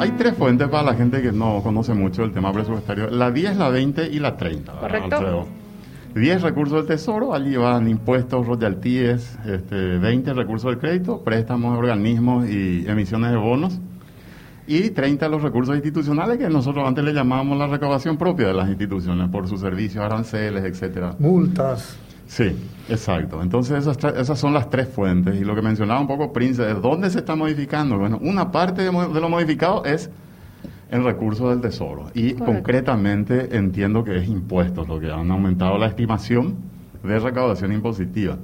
Hay tres fuentes para la gente que no conoce mucho el tema presupuestario. La 10, la 20 y la 30. Correcto. Alfredo. 10 recursos del Tesoro, allí van impuestos, royalties, este, 20 recursos del crédito, préstamos de organismos y emisiones de bonos. Y 30 los recursos institucionales que nosotros antes le llamábamos la recaudación propia de las instituciones por sus servicios, aranceles, etcétera. Multas. Sí, exacto. Entonces esas, esas son las tres fuentes. Y lo que mencionaba un poco Prince, ¿de dónde se está modificando? Bueno, una parte de, lo modificado es el recurso del Tesoro. Y Correcto. concretamente entiendo que es impuestos, lo que han aumentado la estimación de recaudación impositiva.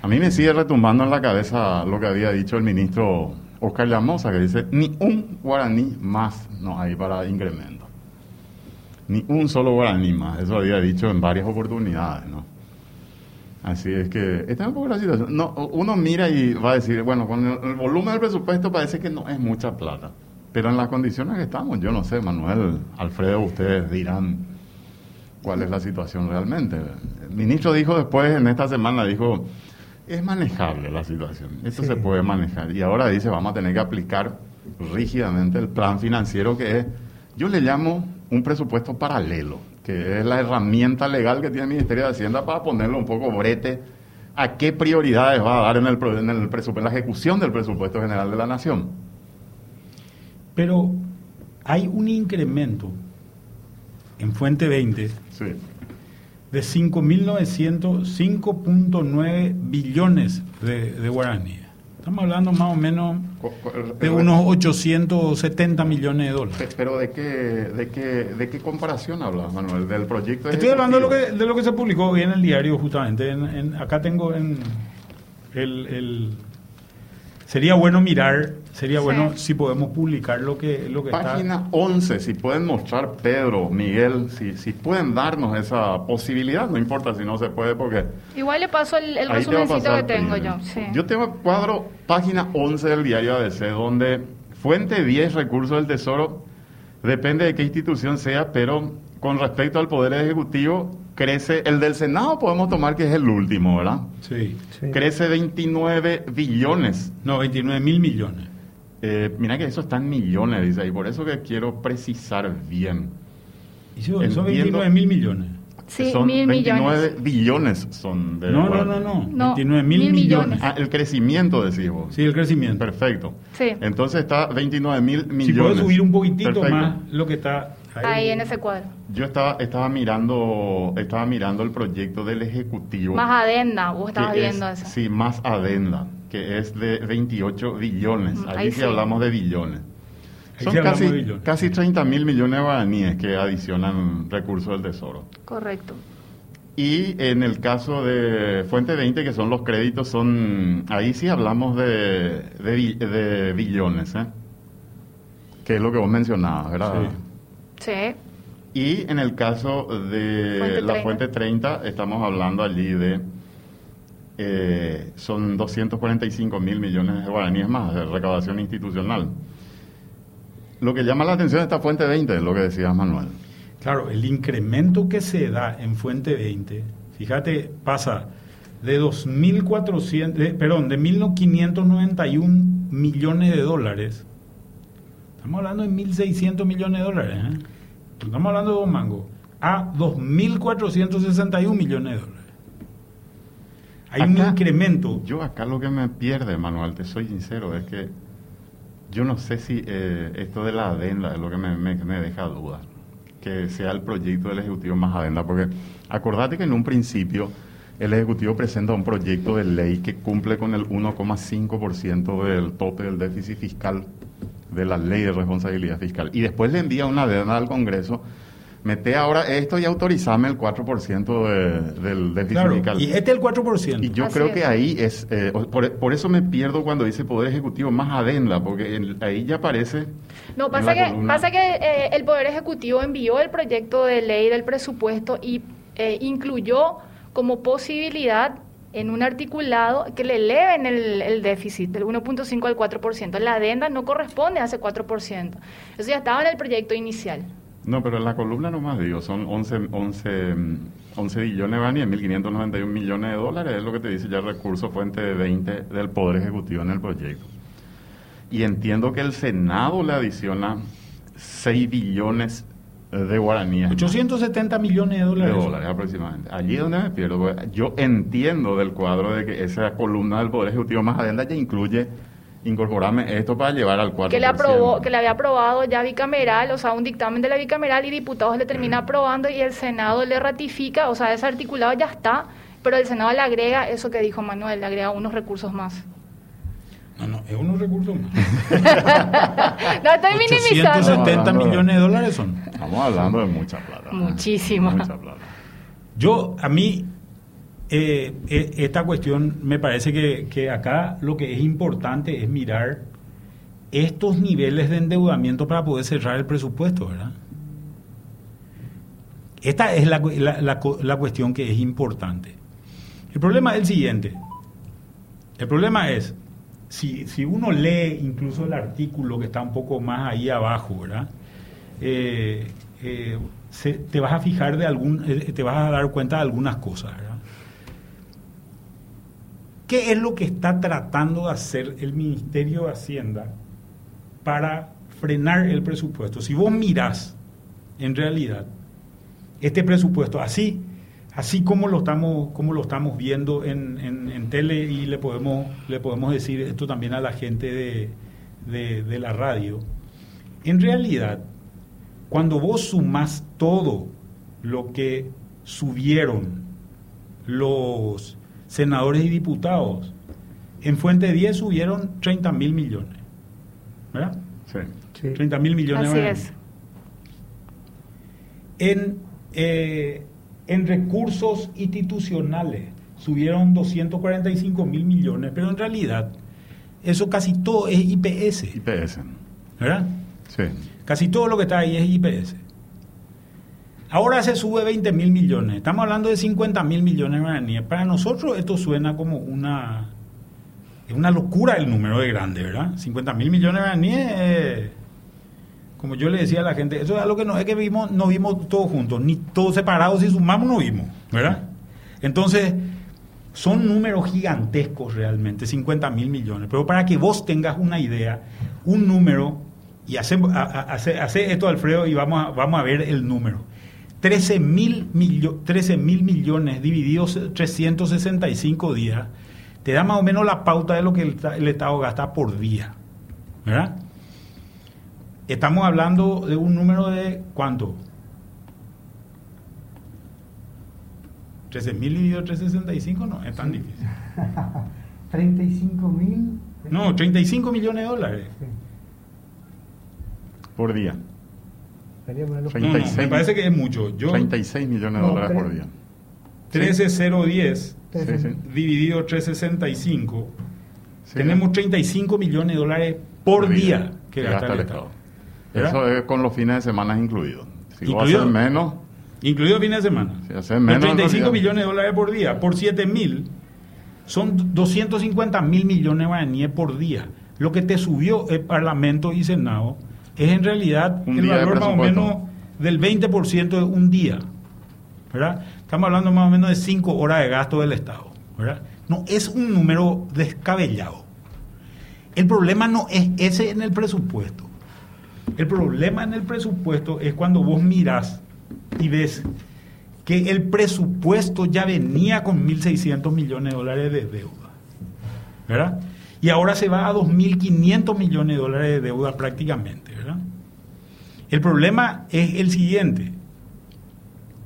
A mí me sigue retumbando en la cabeza lo que había dicho el ministro Oscar Llamosa, que dice, ni un guaraní más no hay para incremento. Ni un solo guaraní más. Eso había dicho en varias oportunidades, ¿no? Así es que esta es un poco la situación. No, uno mira y va a decir, bueno, con el, el volumen del presupuesto parece que no es mucha plata. Pero en las condiciones que estamos, yo no sé, Manuel, Alfredo, ustedes dirán cuál es la situación realmente. El ministro dijo después, en esta semana, dijo, es manejable la situación, esto Sí. se puede manejar. Y ahora dice, vamos a tener que aplicar rígidamente el plan financiero que es, yo le llamo un presupuesto paralelo, que es la herramienta legal que tiene el Ministerio de Hacienda para ponerle un poco brete a qué prioridades va a dar en el, en el en la ejecución del presupuesto general de la Nación. Pero hay un incremento en Fuente 20 Sí. de 5.900, 5.9 billones de, de guaraníes. Estamos hablando más o menos de unos 870 millones de dólares. Pe- Pero ¿de qué, de qué, de qué comparación hablas, Manuel? ¿Del proyecto Estoy hablando de lo, que, de lo que se publicó hoy en el diario, justamente. En- en- acá tengo en el, el- Sería bueno mirar, sería Sí. bueno si podemos publicar lo que, lo que Página 11, si pueden mostrar, Pedro, Miguel, si, si pueden darnos esa posibilidad, no importa si no se puede, porque... Igual le paso el, el resumencito que tengo primero. yo. Sí. Yo tengo cuadro, página 11 del diario ABC, donde fuente 10, recursos del Tesoro, depende de qué institución sea, pero con respecto al Poder Ejecutivo, crece, el del Senado podemos tomar que es el último, ¿verdad? Sí. Sí. Crece 29 billones No, 29 mil millones. Eh, mira que eso está en millones, dice ahí, por eso que quiero precisar bien. Y son Entiendo. 29 mil millones. Sí, son mil 29 millones. billones son de No, no, no, no. No, 29 mil mil millones. millones. Ah, el crecimiento decís vos. Sí, el crecimiento. Perfecto. Sí. Entonces está 29 mil millones. Si puedes subir un poquitito Perfecto. más lo que está ahí. Ahí en ese cuadro. Yo estaba, estaba mirando, estaba mirando el proyecto del ejecutivo. Más adenda, vos estabas es- viendo eso. Sí, más adenda, que es de 28 billones. Ahí ahí sí hablamos de billones. Ahí Son casi, billones. casi 30 mil millones de guaraníes que adicionan recursos del Tesoro. Correcto. Y en el caso de Fuente 20, que son los créditos, son ahí sí hablamos de, de, de billones, ¿eh? que es lo que vos mencionabas, ¿verdad? Sí. Sí. Y en el caso de Fuente la 30. Fuente 30, estamos hablando allí de, eh, son 245 mil millones de guaraníes más de recaudación institucional. Lo que llama la atención de esta Fuente 20 es lo que decías, Manuel. Claro, el incremento que se da en Fuente 20, fíjate, pasa de 2.400, de- perdón, de 1.591 millones de dólares. Estamos hablando de 1.600 millones de dólares. ¿eh? Estamos hablando de dos mangos. A 2.461 millones de dólares. Hay un incremento. Yo acá lo que me pierde, Manuel, te soy sincero, es que yo no sé si eh, esto de la adenda es lo que me, me- me deja dudas. Que sea el proyecto del Ejecutivo más adenda, porque acordate que en un principio el Ejecutivo presenta un proyecto de ley que cumple con el 1,5% del tope del déficit fiscal de la ley de responsabilidad fiscal. Y después le envía una adenda al Congreso, mete ahora esto y autorizame el 4% de- del déficit Claro, fiscal. y este es el 4%. Y yo Así creo es. que ahí es, eh, por, por eso me pierdo cuando dice Poder Ejecutivo más adenda, porque en- ahí ya aparece... No, pasa que, columna- pasa que eh, el Poder Ejecutivo envió el proyecto de ley del presupuesto y eh, incluyó como posibilidad en un articulado que le eleven el, el déficit del 1.5 al 4%. La adenda no corresponde a ese 4%. Eso ya estaba en el proyecto inicial. No, pero en la columna nomás digo, son 11, 11, mm, 11 billones de guaraníes, 1.591 millones de dólares, es lo que te dice ya el recurso fuente de 20 del Poder Ejecutivo en el proyecto. y entiendo que el Senado le adiciona 6 billones de guaraníes. 870 millones de dólares. De dólares aproximadamente. Allí es donde me pierdo. Yo entiendo del cuadro de que esa columna del Poder Ejecutivo más adenda ya incluye incorporarme esto para llevar al 4%. Que le, aprobó, que le había aprobado ya bicameral, o sea, un dictamen de la bicameral y diputados le termina aprobando y el Senado le ratifica, o sea, ese articulado ya está, pero el Senado le agrega eso que dijo Manuel, le agrega unos recursos más. No, no, es unos recursos más. no estoy minimizando. 870 millones de dólares son. Estamos hablando de mucha plata. Muchísimo. Mucha plata. Yo, a mí, eh, eh, esta cuestión me parece que, que, acá lo que es importante es mirar estos niveles de endeudamiento para poder cerrar el presupuesto, ¿verdad? Esta es la, la, la cuestión que es importante. El problema es el siguiente. El problema es, si, si, uno lee incluso el artículo que está un poco más ahí abajo, ¿verdad? Eh, eh, te vas a fijar de algún, eh, te vas a dar cuenta de algunas cosas. ¿Qué es lo que está tratando de hacer el Ministerio de Hacienda para frenar el presupuesto? Si vos mirás, en realidad, este presupuesto así, así como lo estamos, como lo estamos viendo en, en, en, tele y le podemos, le podemos decir esto también a la gente de, de, de la radio, en realidad, cuando vos sumás todo lo que subieron los senadores y diputados, en Fuente 10 subieron 30 mil millones. ¿Verdad? Sí. sí. 30 mil millones. Así es. En, eh, en recursos institucionales subieron 245 mil millones, pero en realidad eso casi todo es IPS. IPS. ¿Verdad? Sí. Casi todo lo que está ahí es IPS. Ahora se sube 20 mil millones. Estamos hablando de 50 mil millones de guaraníes. Para nosotros esto suena como una... Es una locura el número de grande, ¿verdad? 50 mil millones de guaraníes... Eh, como yo le decía a la gente, eso es algo que no es que vimos, no vimos todos juntos, ni todos separados, si sumamos no vimos, ¿verdad? Entonces, son números gigantescos realmente, 50 mil millones. Pero para que vos tengas una idea, un número, y hacemos, hace, hace esto Alfredo y vamos a, vamos a ver el número. 13 mil millo, millones divididos 365 días, te da más o menos la pauta de lo que el, el Estado gasta por día, ¿verdad? Estamos hablando de un número de cuánto? 13 mil dividido 365 no es tan difícil. 35 mil. No, 35 millones de dólares. Sí. Por día. Sería ponerlo- 36. No, no, me parece que es mucho. Yo 36 millones de No, dólares por día. 13010 Sí, dividido 365 Sí. tenemos 35 millones de dólares por día que gasta el Estado. ¿Verdad? Eso es con los fines de semana incluidos. Si Incluido. haces menos, Incluido fines de semana. si haces Los menos. 35 en realidad- millones de dólares por día, por 7 mil, son 250 mil millones de guaraníes por día. Lo que te subió el Parlamento y Senado es en realidad Un el valor más o menos del 20% de un día. ¿verdad? Estamos hablando más o menos de 5 horas de gasto del Estado. ¿verdad? No es un número descabellado. El problema no es ese en el presupuesto. El problema en el presupuesto es cuando vos mirás y ves que el presupuesto ya venía con 1.600 millones de dólares de deuda. ¿Verdad? Y ahora se va a 2.500 millones de dólares de deuda prácticamente. ¿verdad? El problema es el siguiente.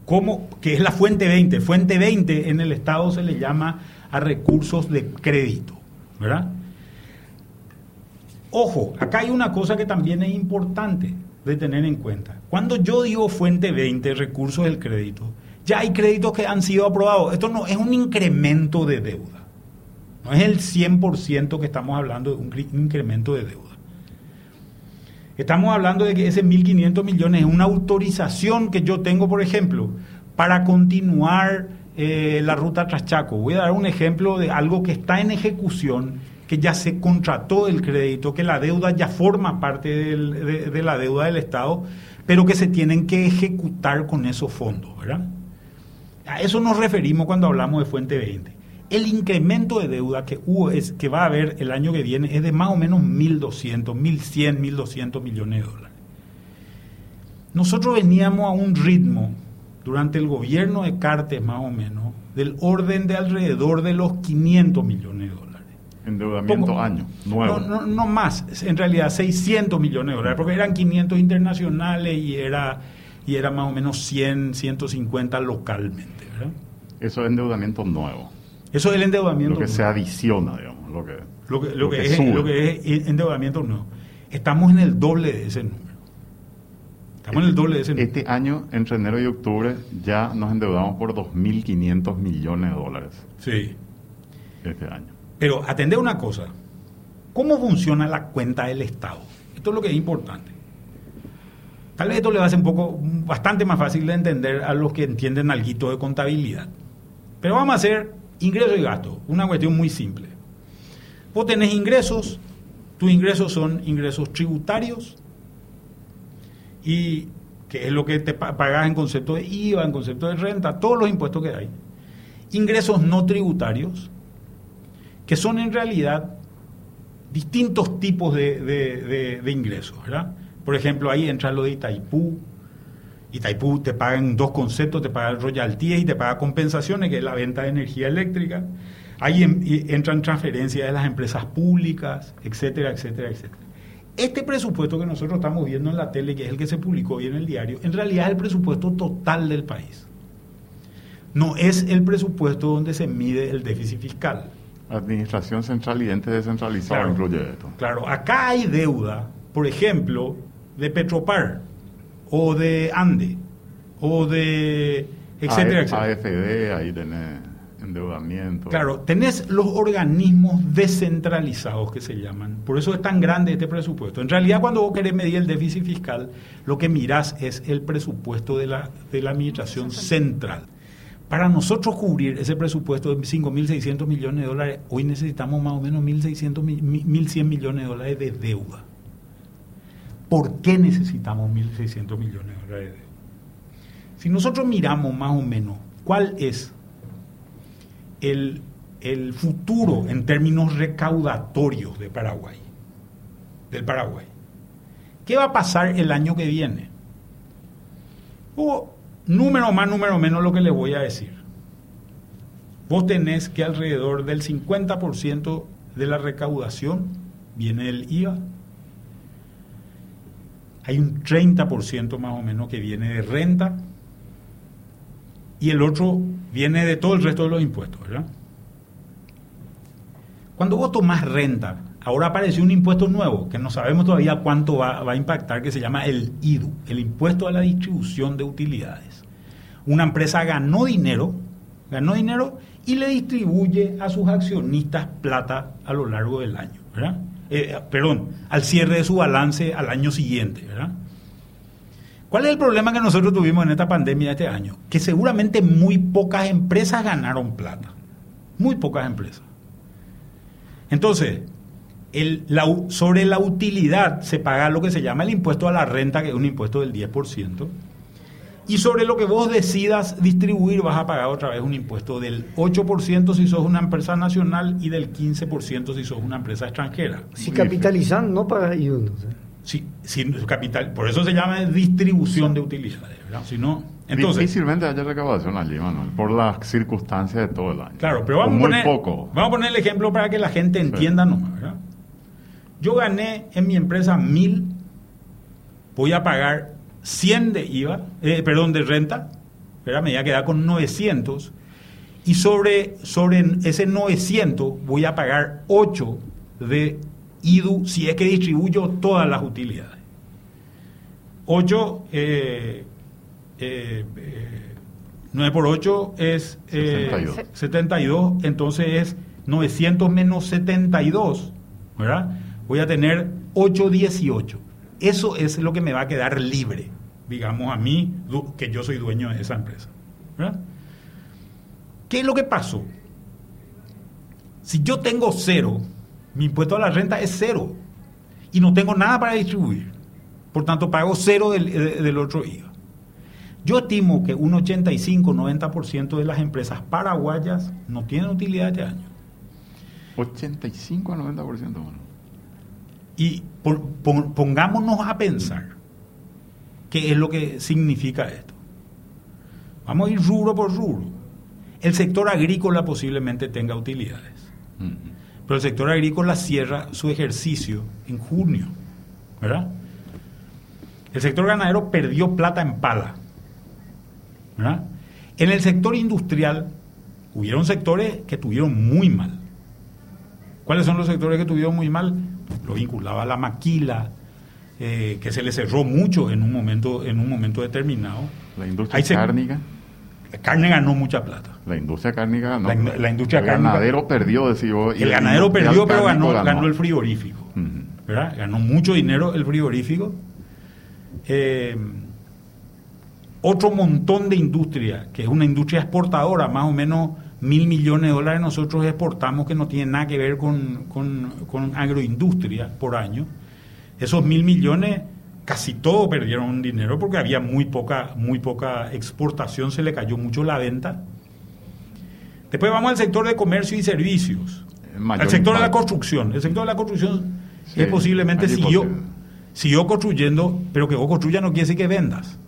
¿Cómo? Que es la fuente 20. Fuente 20 en el Estado se le llama a recursos de crédito. ¿Verdad? Ojo, acá hay una cosa que también es importante de tener en cuenta. Cuando yo digo fuente 20, recursos del crédito, ya hay créditos que han sido aprobados. Esto no es un incremento de deuda. No es el 100% que estamos hablando de un incremento de deuda. Estamos hablando de que ese 1.500 millones es una autorización que yo tengo, por ejemplo, para continuar eh, la ruta Traschaco. Voy a dar un ejemplo de algo que está en ejecución, que ya se contrató el crédito, que la deuda ya forma parte de la deuda del Estado, pero que se tienen que ejecutar con esos fondos, ¿verdad? A eso nos referimos cuando hablamos de Fuente 20. el incremento de deuda que hubo es que va a haber el año que viene es de más o menos 1.200, 1.100, 1.200 millones de dólares. Nosotros veníamos a un ritmo durante el gobierno de Cartes más o menos del orden de alrededor de los 500 millones de dólares. Endeudamiento Poco- año, nuevo. No, no, no más, en realidad 600 millones de dólares, porque eran 500 internacionales y era, y era más o menos 100, 150 localmente. ¿verdad? Eso es endeudamiento nuevo. Eso es el endeudamiento. Lo que se nuevo. adiciona, digamos. Lo que, Lo que, lo lo que que es, sube. lo que es endeudamiento no. Estamos en el doble de ese número. Estamos en el doble de ese número. Este año, entre enero y octubre, ya nos endeudamos por 2.500 millones de dólares. Sí. Este año. Pero atender una cosa. ¿Cómo funciona la cuenta del Estado? Esto es lo que es importante. Tal vez esto le va a ser un poco, bastante más fácil de entender a los que entienden algo de contabilidad. Pero vamos a hacer ingreso y gasto. Una cuestión muy simple. Vos tenés ingresos, tus ingresos son ingresos tributarios y que es lo que te pa- pagas en concepto de IVA, en concepto de renta, todos los impuestos que hay. Ingresos no tributarios, que son en realidad distintos tipos de, de- ingresos, ¿verdad? Por ejemplo, ahí entra lo de Itaipú. Itaipú te paga en dos conceptos, te paga royalties y te paga compensaciones, que es la venta de energía eléctrica. Ahí entran transferencias de las empresas públicas, etcétera, etcétera, etcétera. Este presupuesto que nosotros estamos viendo en la tele, que es el que se publicó hoy en el diario, en realidad es el presupuesto total del país. No es el presupuesto donde se mide el déficit fiscal. Administración central y ente descentralizado Claro. incluye esto. Claro, acá hay deuda, por ejemplo, de Petropar, o de Ande, o de etcétera, A- etcétera. AFD, ahí tenés endeudamiento. Claro, tenés los organismos descentralizados que se llaman. Por eso es tan grande este presupuesto. En realidad, cuando vos querés medir el déficit fiscal, lo que mirás es el presupuesto de la, de la administración central. Para nosotros cubrir ese presupuesto de 5.600 millones de dólares, hoy necesitamos más o menos 1.600, mi- mi- 1.100 millones de dólares de deuda. ¿Por qué necesitamos 1.600 millones de dólares de deuda? Si nosotros miramos más o menos cuál es el, el futuro en términos recaudatorios de Paraguay, del Paraguay. ¿Qué va a pasar el año que viene? O número más, número menos lo que les voy a decir. Vos tenés que alrededor del 50% de la recaudación viene del IVA. Hay un 30% más o menos que viene de renta y el otro viene de todo el resto de los impuestos, ¿verdad? Cuando vos tomás renta, ahora apareció un impuesto nuevo que no sabemos todavía cuánto va, va a impactar, que se llama el IDU, el impuesto a la distribución de utilidades. Una empresa ganó dinero, ganó dinero y le distribuye a sus accionistas plata a lo largo del año, ¿verdad? Eh, perdón, al cierre de su balance al año siguiente, ¿verdad? ¿Cuál es el problema que nosotros tuvimos en esta pandemia de este año? Que seguramente muy pocas empresas ganaron plata. Muy pocas empresas. Entonces, el- sobre la utilidad se paga lo que se llama el impuesto a la renta, que es un impuesto del 10%. Y sobre lo que vos decidas distribuir vas a pagar otra vez un impuesto del 8% si sos una empresa nacional y del 15% si sos una empresa extranjera. Si capitalizan, no pagas IVA. entonces. Sí, sin capital, por eso se llama distribución de utilidades, ¿verdad? Si no, entonces, Difícilmente haya recaudación allí, Manuel, por las circunstancias de todo el año. claro, pero vamos a, poner, poco. vamos a poner el ejemplo para que la gente entienda nomás, ¿verdad? Yo gané en mi empresa mil, voy a pagar 100 de IVA, eh, perdón, de renta, ¿verdad? me voy a quedar con 900, y sobre, sobre ese 900 voy a pagar 8 de IDU si es que distribuyo todas las utilidades. 8, eh, eh, eh, 9 por 8 es eh, 72. 72, entonces es 900 menos 72, ¿verdad? Voy a tener 818. Eso es lo que me va a quedar libre, digamos a mí, que yo soy dueño de esa empresa, ¿verdad? ¿Qué es lo que pasó? Si yo tengo cero, mi impuesto a la renta es cero y no tengo nada para distribuir. Por tanto, pago cero del, de- del otro IVA. Yo estimo que un 85-90% de las empresas paraguayas no tienen utilidad este año. 85 a 90%. Bueno. Y por- pongámonos a pensar qué es lo que significa esto. Vamos a ir rubro por rubro. El sector agrícola posiblemente tenga utilidades, pero el sector agrícola cierra su ejercicio en junio, ¿verdad? El sector ganadero perdió plata en pala, ¿verdad? En el sector industrial hubieron sectores que tuvieron muy mal. ¿Cuáles son los sectores que tuvieron muy mal? Lo vinculaba a la maquila, eh, que se le cerró mucho en un momento, en un momento determinado. La industria se- cárnica. La carne ganó mucha plata. La industria cárnica ganó. La in- la industria el cárnica- ganadero perdió, decía y el ganadero perdió, pero ganó, ganó el frigorífico. ¿verdad? Ganó mucho dinero el frigorífico. Eh, otro montón de industria, que es una industria exportadora, más o menos mil millones de dólares nosotros exportamos que no tiene nada que ver con, con- con agroindustria por año. Esos mil millones casi todos perdieron dinero porque había muy poca, muy poca exportación, se le cayó mucho la venta. Después vamos al sector de comercio y servicios. Mayor Al sector de la construcción. El sector de la construcción Sí, es posiblemente siguió, posible. siguió construyendo, pero que vos construyas no quiere decir que vendas.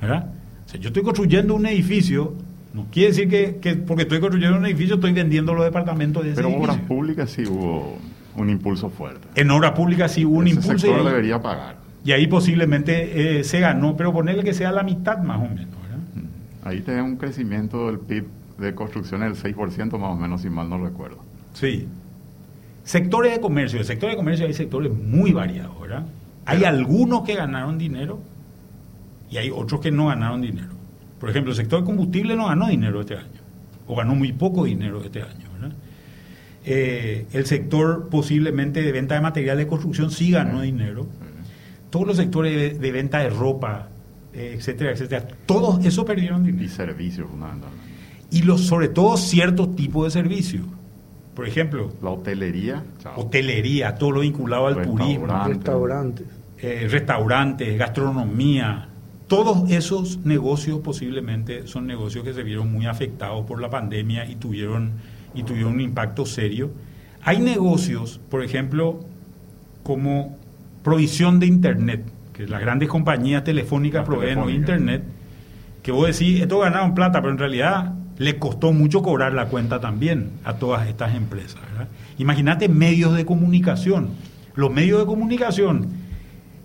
¿Verdad? O sea, yo estoy construyendo un edificio, no quiere decir que, que porque estoy construyendo un edificio estoy vendiendo los departamentos de ese Pero obras públicas sí hubo un impulso fuerte. En obra pública sí hubo un Ese impulso y sector ahí, debería pagar. y ahí posiblemente eh, se ganó, pero ponerle que sea la mitad más o menos. ¿verdad? Ahí tenés un crecimiento del PIB de construcción del 6% más o menos, si mal no recuerdo. Sí. Sectores de comercio. El sector de comercio hay sectores muy variados, ¿verdad? Hay algunos que ganaron dinero y hay otros que no ganaron dinero. Por ejemplo, el sector de combustible no ganó dinero este año, o ganó muy poco dinero este año. Eh, el sector posiblemente de venta de materiales de construcción sí ganó dinero. Todos los sectores de, de venta de ropa, eh, etcétera, etcétera, todos esos perdieron dinero Y servicios, fundamentalmente. y los, sobre todo ciertos tipos de servicios. Por ejemplo, La hotelería, chao. hotelería, todo lo vinculado al turismo, Restaurante. Restaurantes. eh, restaurantes, gastronomía, todos esos negocios posiblemente son negocios que se vieron muy afectados por la pandemia y tuvieron, y tuvieron un impacto serio. Hay negocios, por ejemplo, como provisión de Internet, que las grandes compañías telefónicas proveen hoy. Internet, que vos decís, esto ganaron plata, pero en realidad le costó mucho cobrar la cuenta también a todas estas empresas. Imagínate medios de comunicación. Los medios de comunicación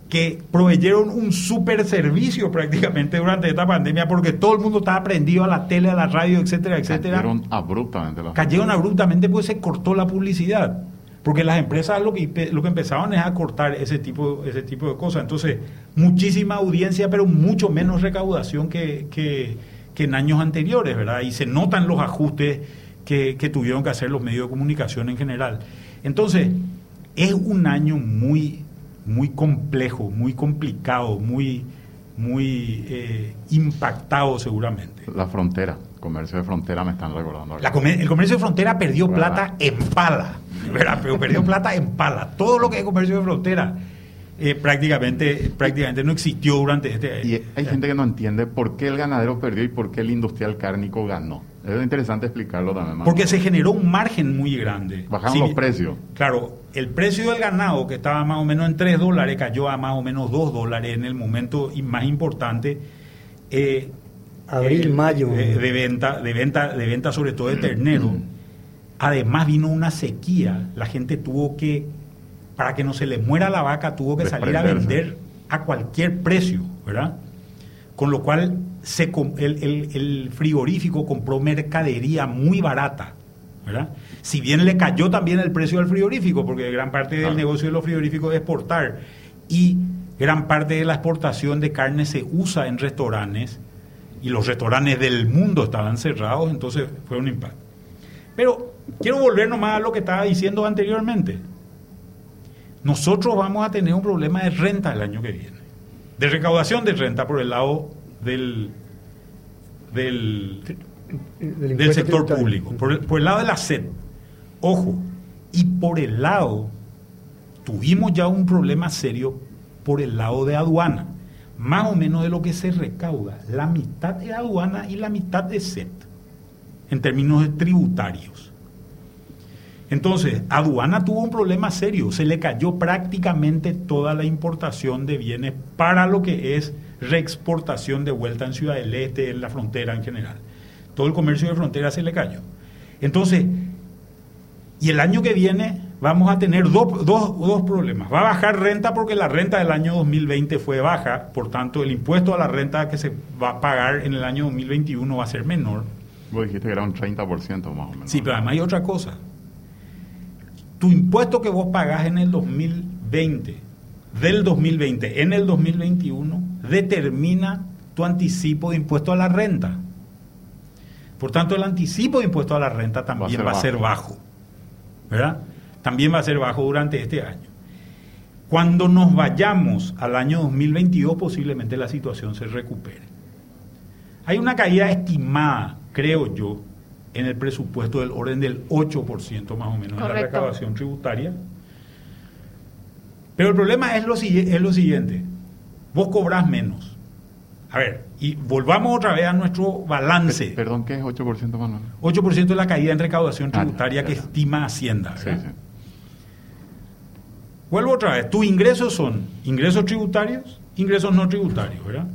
que proveyeron un super servicio prácticamente durante esta pandemia porque todo el mundo estaba prendido a la tele, a la radio, etcétera, etcétera Cayeron abruptamente las cayeron abruptamente pues se cortó la publicidad. Porque las empresas lo que, lo que empezaban es a cortar ese tipo, ese tipo de cosas. Entonces, muchísima audiencia, pero mucho menos recaudación que, que- que en años anteriores, ¿verdad? Y se notan los ajustes que, que tuvieron que hacer los medios de comunicación en general. Entonces, es un año muy, muy complejo, muy complicado, muy, muy eh, impactado seguramente. La frontera, comercio de frontera me están recordando. La comer- el comercio de frontera perdió ¿Verdad? plata en pala, ¿verdad? Pero perdió plata en pala. Todo lo que es comercio de frontera eh, prácticamente, prácticamente no existió durante este Y hay gente que no entiende por qué el ganadero perdió y por qué el industrial cárnico ganó. Es interesante explicarlo también. Porque se generó un margen muy grande. Bajaron Si los precios. Claro, el precio del ganado, que estaba más o menos en 3 dólares, cayó a más o menos 2 dólares en el momento y- más importante. eh, Abril, eh, mayo. eh, de venta, de venta, de venta sobre todo de ternero. Además vino una sequía, la gente tuvo que, para que no se le muera la vaca, tuvo que salir a vender a cualquier precio, ¿verdad? Con lo cual se, el, el- el frigorífico compró mercadería muy barata, ¿verdad? Si bien le cayó también el precio del frigorífico, porque gran parte del negocio de los frigoríficos es exportar, y gran parte de la exportación de carne se usa en restaurantes, y los restaurantes del mundo estaban cerrados, entonces fue un impacto. Pero quiero volver nomás a lo que estaba diciendo anteriormente. Nosotros vamos a tener un problema de renta el año que viene. De recaudación de renta por el lado del, del, Del, sector público, por el, por el lado de la SED. Ojo, y por el lado, tuvimos ya un problema serio por el lado de aduana. más o menos de lo que se recauda, la mitad es aduana y la mitad es SET, en términos tributarios. Entonces, aduana tuvo un problema serio, se le cayó prácticamente toda la importación de bienes para lo que es reexportación de vuelta en Ciudad del Este, en la frontera en general. Todo el comercio de frontera se le cayó. Entonces, y el año que viene vamos a tener dos, dos, dos, problemas. Va a bajar renta porque la renta del año 2020 fue baja, por tanto el impuesto a la renta que se va a pagar en el año 2021 va a ser menor. Vos dijiste que era un 30% más o menos. Sí, pero además hay otra cosa. Tu impuesto que vos pagás en el 2020, del 2020 en el 2021, determina tu anticipo de impuesto a la renta. Por tanto, el anticipo de impuesto a la renta también va a ser, bajo. ¿Verdad? También va a ser bajo durante este año. Cuando nos vayamos al año 2022, posiblemente la situación se recupere. Hay una caída estimada, creo yo, en el presupuesto del orden del 8% más o menos en la recaudación tributaria. Pero el problema es lo, es lo siguiente, vos cobrás menos. A ver, y volvamos otra vez a nuestro balance. Perdón, ¿qué es 8% Manuel? 8% es la caída en recaudación ah, tributaria que estima Hacienda. Sí, sí. Vuelvo otra vez, tus ingresos son ingresos tributarios, ingresos no tributarios, ¿verdad?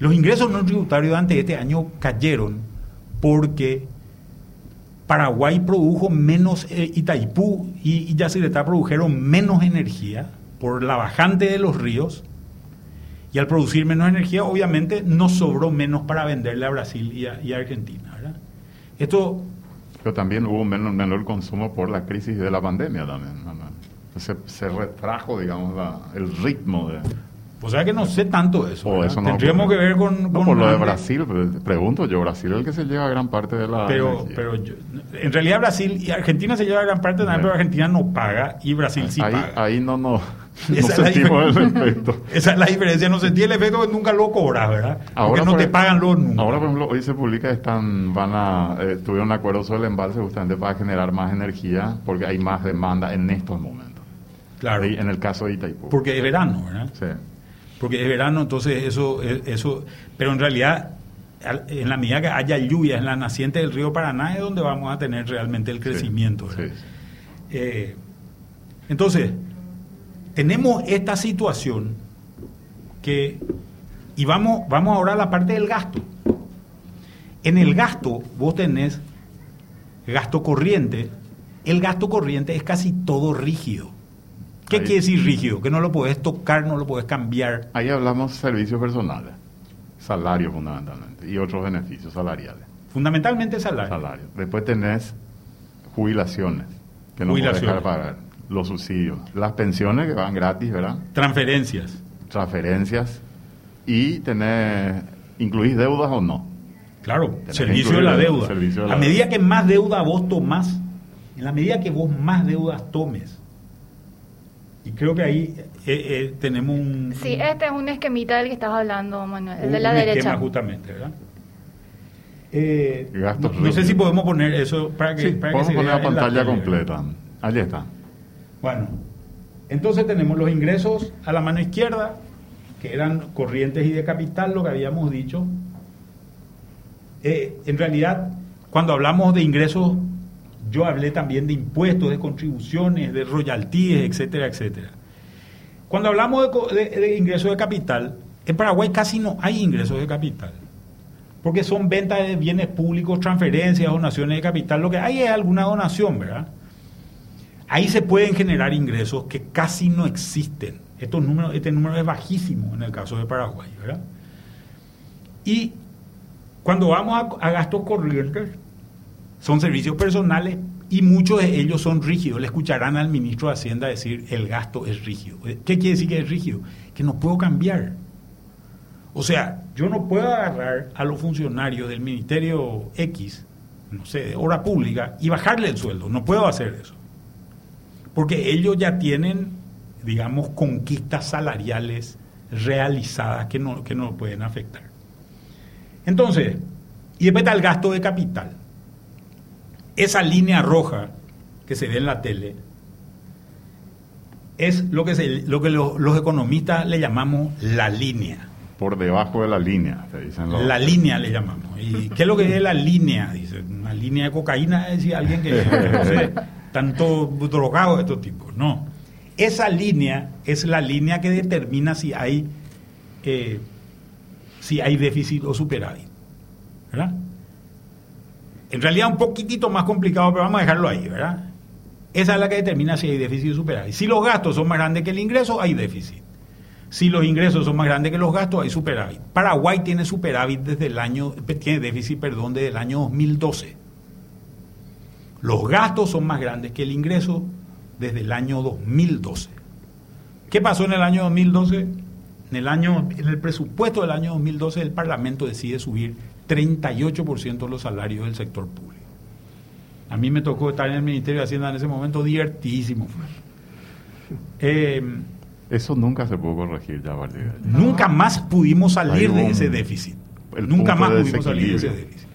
Los ingresos no tributarios ante este año cayeron porque Paraguay produjo menos, eh, Itaipú y, y Yacyretá produjeron menos energía por la bajante de los ríos y al producir menos energía, obviamente nos sobró menos para venderle a Brasil y a, Argentina. ¿verdad? Esto... Pero también hubo menor, menor consumo por la crisis de la pandemia también. Se, se retrajo, digamos, el ritmo de... O sea que no sé tanto eso. Oh, eso Tendríamos que ver con... No, por lo de Brasil, pregunto yo, Brasil es el que se lleva gran parte de la... Pero, pero en realidad Brasil y Argentina se lleva gran parte también, pero Argentina no paga y Brasil sí paga. Ahí no, no, esa sentimos el efecto. Esa es la diferencia. No sentí el efecto que nunca lo cobras, ¿verdad? Ahora Porque no te pagan los nunca. Ahora, por ejemplo, hoy se publica que están, van a, eh, tuvieron un acuerdo sobre el embalse justamente para generar más energía porque hay más demanda en estos momentos. Claro. en el caso de Itaipú. Porque es verano, ¿verdad? Sí. Porque es verano, entonces eso, eso, pero en realidad en la medida que haya lluvia en la naciente del río Paraná es donde vamos a tener realmente el crecimiento. Sí, eh, entonces, tenemos esta situación que, y vamos, vamos ahora a la parte del gasto. En el gasto vos tenés gasto corriente, el gasto corriente es casi todo rígido. ¿Qué quiere decir rígido? Que no lo puedes tocar, no lo puedes cambiar. Ahí hablamos servicios personales, salario fundamentalmente, y otros beneficios salariales. Fundamentalmente salario. Salario. Después tenés jubilaciones, que no puedes dejar pagar los subsidios, las pensiones que van gratis, ¿verdad? Transferencias. Transferencias y tener, ¿incluís deudas o no? Claro, servicio de la deuda. a medida que más deuda vos tomás, en la medida que vos más deudas tomes, y creo que ahí eh, eh, tenemos un... Sí, este es un esquemita del que estabas hablando, Manuel, el de la derecha. Esquema justamente, ¿verdad? Eh, no, sé si podemos poner eso para que, sí, podemos poner la pantalla completa. Allí está. Bueno, entonces tenemos los ingresos a la mano izquierda, que eran corrientes y de capital, lo que habíamos dicho. Eh, en realidad, cuando hablamos de ingresos, yo hablé también de impuestos, de contribuciones, de royalties, etcétera, etcétera. Cuando hablamos de, de ingresos de capital, en Paraguay casi no hay ingresos de capital porque son ventas de bienes públicos, transferencias, donaciones de capital. Lo que hay es alguna donación, ¿verdad? Ahí se pueden generar ingresos que casi no existen. Estos números, este número es bajísimo en el caso de Paraguay, ¿verdad? Y cuando vamos a, gastos corrientes, son servicios personales y muchos de ellos son rígidos. Le escucharán al ministro de Hacienda decir el gasto es rígido. ¿Qué quiere decir que es rígido? Que no puedo cambiar. O sea, yo no puedo agarrar a los funcionarios del Ministerio X, no sé, de obra pública, y bajarle el sueldo. No puedo hacer eso porque ellos ya tienen, digamos, conquistas salariales realizadas que no, que no pueden afectar. Entonces, y después está el gasto de capital. Esa línea roja que se ve en la tele es lo que, lo que los, economistas le llamamos la línea. por debajo de la línea, te dicen los... La línea le llamamos. ¿Y qué es lo que es la línea? Dice, una línea de cocaína, es decir, alguien que, no sé, tanto drogado de estos tipos. No. Esa línea es la línea que determina si hay, eh, si hay déficit o superávit. ¿Verdad? En realidad un poquitito más complicado, pero vamos a dejarlo ahí, ¿verdad? Esa es la que determina si hay déficit o superávit. Si los gastos son más grandes que el ingreso, hay déficit. Si los ingresos son más grandes que los gastos, hay superávit. Paraguay tiene superávit desde el año, tiene déficit, perdón, desde el año 2012. Los gastos son más grandes que el ingreso desde el año 2012. ¿Qué pasó en el año 2012? En el, año, en el presupuesto del año 2012 el Parlamento decide subir 38% los salarios del sector público. A mí me tocó estar en el Ministerio de Hacienda en ese momento, divertísimo Eh, eso nunca se pudo corregir ya, Nunca más pudimos salir de ese déficit. Nunca más pudimos salir de ese déficit.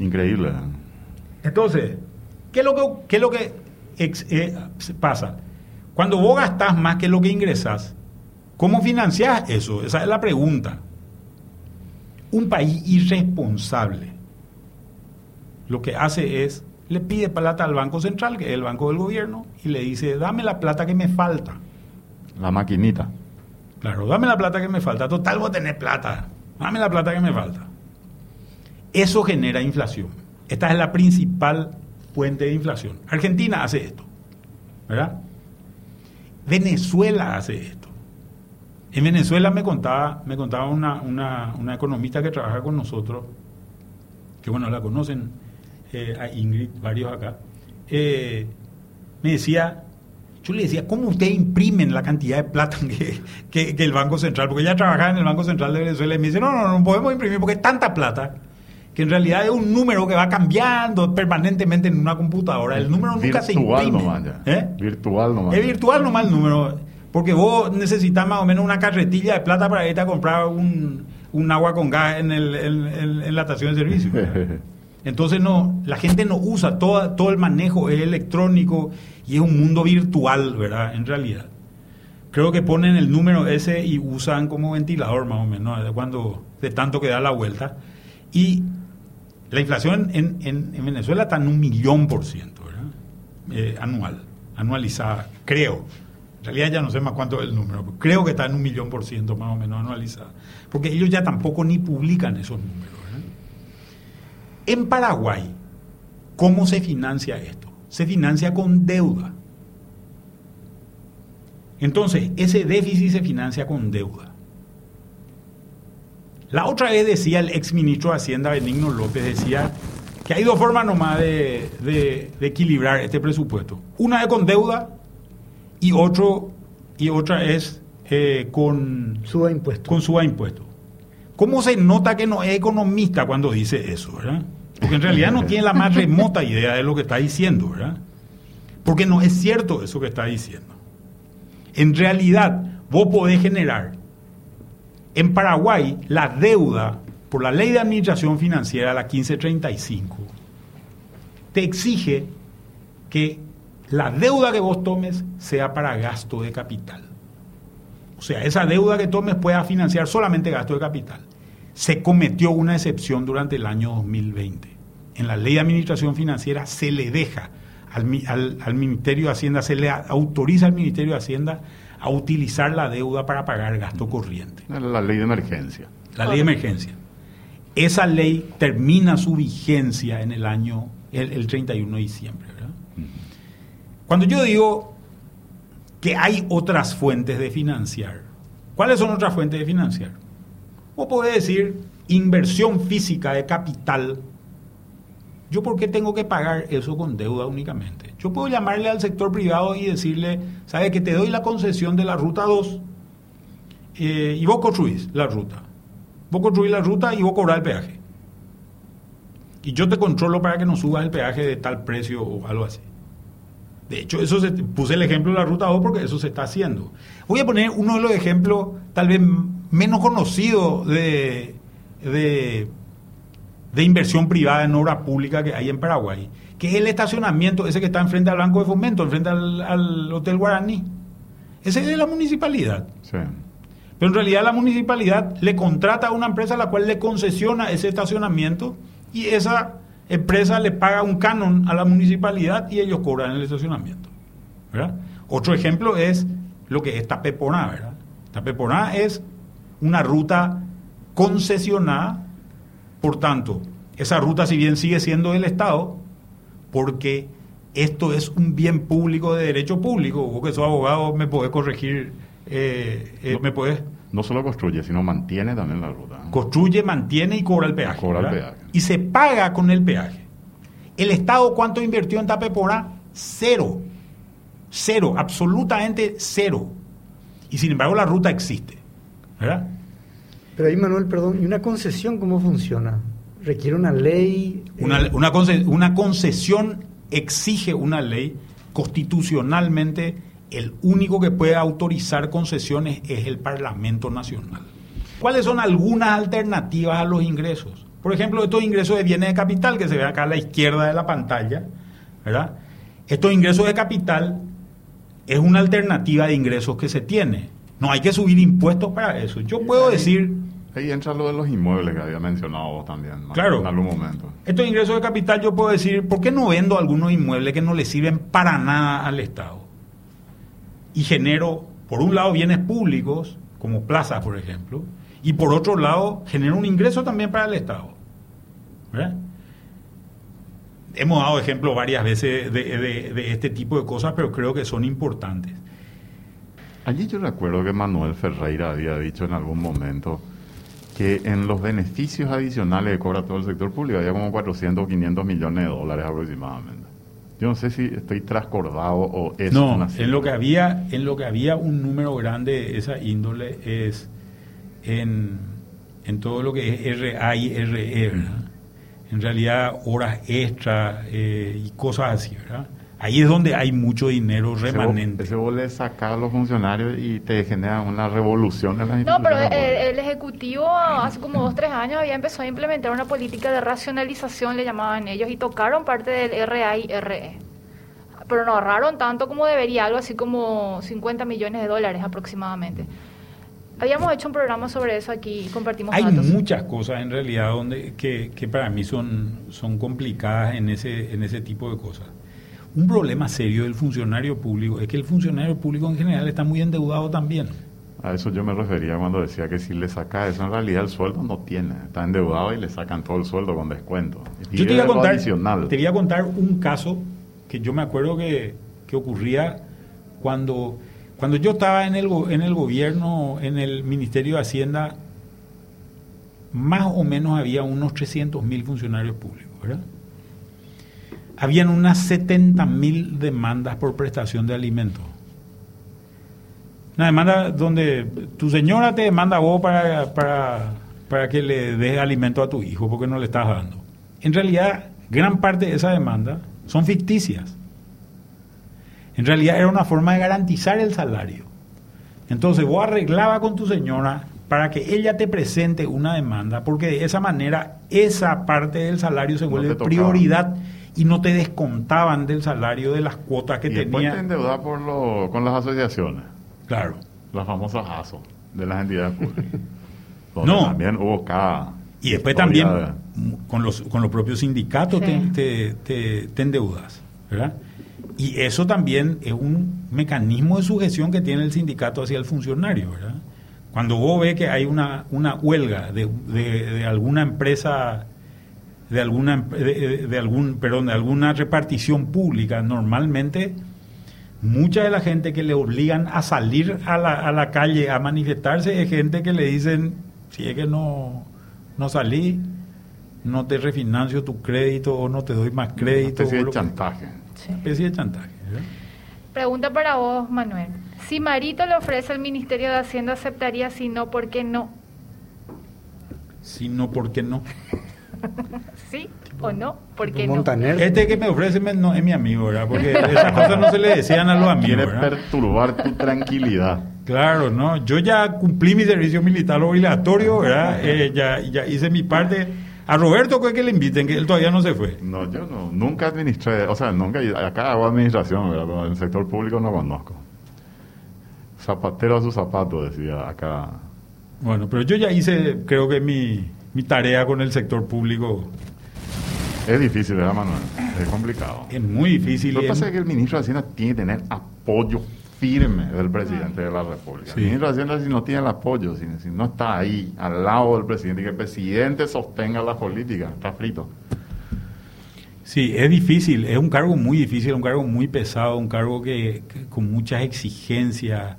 Increíble. Entonces, ¿qué es lo que, qué es lo que eh, pasa? Cuando vos gastás más que lo que ingresás, ¿cómo financiás eso? Esa es la pregunta. Un país irresponsable lo que hace es, le pide plata al Banco Central, que es el banco del gobierno, y le dice, dame la plata que me falta. La maquinita. Claro, dame la plata que me falta. Total, voy a tener plata. Dame la plata que me falta. Eso genera inflación. Esta es la principal fuente de inflación. Argentina hace esto. ¿Verdad? Venezuela hace esto. En Venezuela me contaba, me contaba una, una, economista que trabaja con nosotros, que bueno, la conocen, eh, Ingrid, varios acá, eh, me decía, yo le decía, ¿cómo ustedes imprimen la cantidad de plata que, el Banco Central? Porque ella trabajaba en el Banco Central de Venezuela y me dice, no, no, no podemos imprimir porque es tanta plata que en realidad es un número que va cambiando permanentemente en una computadora. El número nunca se imprime. Nomás ¿Eh? Virtual nomás. Es virtual nomás el número. Porque vos necesitas más o menos una carretilla de plata para irte a comprar un, agua con gas en, en la estación de servicio. Entonces no, la gente no usa, todo, todo el manejo es electrónico y es un mundo virtual, ¿verdad? En realidad. Creo que ponen el número ese y usan como ventilador más o menos, cuando de tanto que da la vuelta. Y la inflación en, en, Venezuela está en un millón por ciento. Eh, anual, anualizada, creo. En realidad ya no sé más cuánto es el número, pero creo que está en un millón por ciento más o menos anualizada. Porque ellos ya tampoco ni publican esos números. En Paraguay, ¿cómo se financia esto? Se financia con deuda. Entonces, ese déficit se financia con deuda. La otra vez decía el ex ministro de Hacienda, Benigno López, decía que hay dos formas nomás de, equilibrar este presupuesto. Una es con deuda y, otro, y otra es eh, con suba impuesto. Con suba. ¿Cómo se nota que no es economista cuando dice eso, verdad? Porque en realidad no tiene la más remota idea de lo que está diciendo, ¿verdad? Porque no es cierto eso que está diciendo. En realidad, vos podés generar en Paraguay la deuda por la ley de administración financiera, la 1535, te exige que la deuda que vos tomes sea para gasto de capital. O sea, esa deuda que tomes pueda financiar solamente gasto de capital. Se cometió una excepción durante el año 2020 en la ley de administración financiera se le deja al, Ministerio de Hacienda, se le autoriza al Ministerio de Hacienda a utilizar la deuda para pagar gasto corriente. La ley de emergencia. La ley de emergencia. Esa ley termina su vigencia en el año, el, 31 de diciembre. Cuando yo digo que hay otras fuentes de financiar, ¿cuáles son otras fuentes de financiar? O puede decir inversión física de capital ¿Yo por qué tengo que pagar eso con deuda únicamente? Yo puedo llamarle al sector privado y decirle, ¿sabe que te doy la concesión de la ruta 2 eh, y vos construís la ruta? Vos construís la ruta y vos cobrar el peaje. Y yo te controlo para que no subas el peaje de tal precio o algo así. De hecho, eso se, puse el ejemplo de la ruta 2 porque eso se está haciendo. Voy a poner uno de los ejemplos tal vez menos conocidos de, de de inversión privada en obra pública que hay en Paraguay, que es el estacionamiento, ese que está enfrente al Banco de Fomento, enfrente al, Hotel Guaraní. Ese es de la municipalidad. Sí. Pero en realidad la municipalidad le contrata a una empresa a la cual le concesiona ese estacionamiento y esa empresa le paga un canon a la municipalidad y ellos cobran el estacionamiento. ¿verdad? Otro ejemplo es lo que es Tapeporá. ¿verdad? Tapeporá es una ruta concesionada, por tanto, esa ruta si bien sigue siendo del Estado, porque esto es un bien público de derecho público, vos que sos abogado me podés corregir, eh, eh, No. me podés No solo construye, sino mantiene también la ruta. ¿no? construye, mantiene y cobra el peaje. Cobra el peaje. Y se paga con el peaje. ¿El Estado cuánto invirtió en Tapeporá? Cero. Cero, absolutamente cero. Y sin embargo la ruta existe. ¿Verdad? Pero ahí, Manuel, perdón, ¿y una concesión cómo funciona? ¿Requiere una ley? Una, Eh, una conce- una concesión exige una ley constitucionalmente. El único que puede autorizar concesiones es el Parlamento Nacional. ¿Cuáles son algunas alternativas a los ingresos? Por ejemplo, estos ingresos de bienes de capital que se ven acá a la izquierda de la pantalla, ¿verdad? Estos ingresos de capital es una alternativa de ingresos que se tiene. No hay que subir impuestos para eso. Yo puedo decir, Ahí entra lo de los inmuebles que había mencionado vos también. ¿no? Claro. En algún momento. Estos ingresos de capital yo puedo decir, ¿por qué no vendo algunos inmuebles que no le sirven para nada al Estado? Y genero, por un lado, bienes públicos, como plazas, por ejemplo, y por otro lado, genero un ingreso también para el Estado. ¿Verdad? Hemos dado ejemplos varias veces de, de- de este tipo de cosas, pero creo que son importantes. Allí yo recuerdo que Manuel Ferreira había dicho en algún momento que en los beneficios adicionales que cobra todo el sector público había como 400 o 500 millones de dólares aproximadamente. Yo no sé si estoy trascordado o es No, una en lo que había, en lo que había un número grande de esa índole es en, en todo lo que es RA y RE, ¿verdad? En realidad horas extras eh, y cosas así, ¿verdad? Ahí es donde hay mucho dinero remanente. Ese vos le sacás a los funcionarios y te genera una revolución en las No, pero el Ejecutivo hace como dos, tres años había empezado a implementar una política de racionalización, le llamaban ellos, y tocaron parte del RA y RE. Pero no ahorraron tanto como debería, algo así como 50 millones de dólares aproximadamente. Habíamos hecho un programa sobre eso aquí y compartimos Hay datos. muchas cosas en realidad donde que, que para mí son, son complicadas en ese, en ese tipo de cosas. Un problema serio del funcionario público es que el funcionario público en general está muy endeudado también. A eso yo me refería cuando decía que si le saca eso, en realidad el sueldo no tiene. Está endeudado y le sacan todo el sueldo con descuento. Y Yo te voy, a contar, adicional. te voy a contar un caso que yo me acuerdo que, que ocurría cuando, cuando yo estaba en el, en el gobierno, en el Ministerio de Hacienda, más o menos había unos 300 mil funcionarios públicos, ¿verdad? Habían unas 70 mil demandas por prestación de alimentos. Una demanda donde tu señora te demanda a vos para, para, para que le des alimento a tu hijo porque no le estás dando. En realidad, gran parte de esa demanda son ficticias. En realidad era una forma de garantizar el salario. Entonces vos arreglabas con tu señora para que ella te presente una demanda, porque de esa manera esa parte del salario se vuelve prioridad y no te descontaban del salario de las cuotas que y después te tenía. endeudas por lo, con las asociaciones, Claro. las famosas ASO de las entidades públicas. Donde No. También hubo cada. Y después también de- con los, con los propios sindicatos Sí. te, te, te- te endeudas, ¿verdad? Y eso también es un mecanismo de sujeción que tiene el sindicato hacia el funcionario, ¿verdad? Cuando vos ves que hay una, una huelga de, de- de alguna empresa, de alguna de, algún, perdón, de alguna repartición pública, normalmente mucha de la gente que le obligan a salir a la, a la calle a manifestarse es gente que le dicen, si es que no, no salí, no te refinancio tu crédito o no te doy más Una crédito. especie o de chantaje. Sí. Una especie de chantaje. Pregunta para vos, Manuel. Si Marito le ofrece al Ministerio de Hacienda, ¿aceptaría? Si no, ¿por qué no? Si no, ¿por qué no? ¿Sí o no? ¿Por tipo qué no? Montaner. Este que me ofrece me- no, es mi amigo, ¿verdad? Porque esas cosas no se le decían a los amigos, Quiere ¿verdad? perturbar tu tranquilidad. Claro, ¿no? Yo ya cumplí mi servicio militar obligatorio, ¿verdad? Eh, ya, ya hice mi parte. A Roberto fue que le inviten, que él todavía no se fue. No, yo no, nunca administré, o sea, nunca, acá hago administración, ¿verdad? pero en el sector público no conozco. Zapatero a su zapato, decía acá Bueno, pero yo ya hice, creo que mi, mi tarea con el sector público Es difícil, ¿verdad, Manuel? Es complicado. es muy difícil. Lo que pasa es- que el ministro de Hacienda tiene que tener apoyo firme del presidente de la República. Sí. El ministro de Hacienda si no tiene el apoyo, si, si no está ahí, al lado del presidente, y que el presidente sostenga las políticas, está frito. Sí, es difícil, es un cargo muy difícil, un cargo muy pesado, un cargo que, que con muchas exigencias.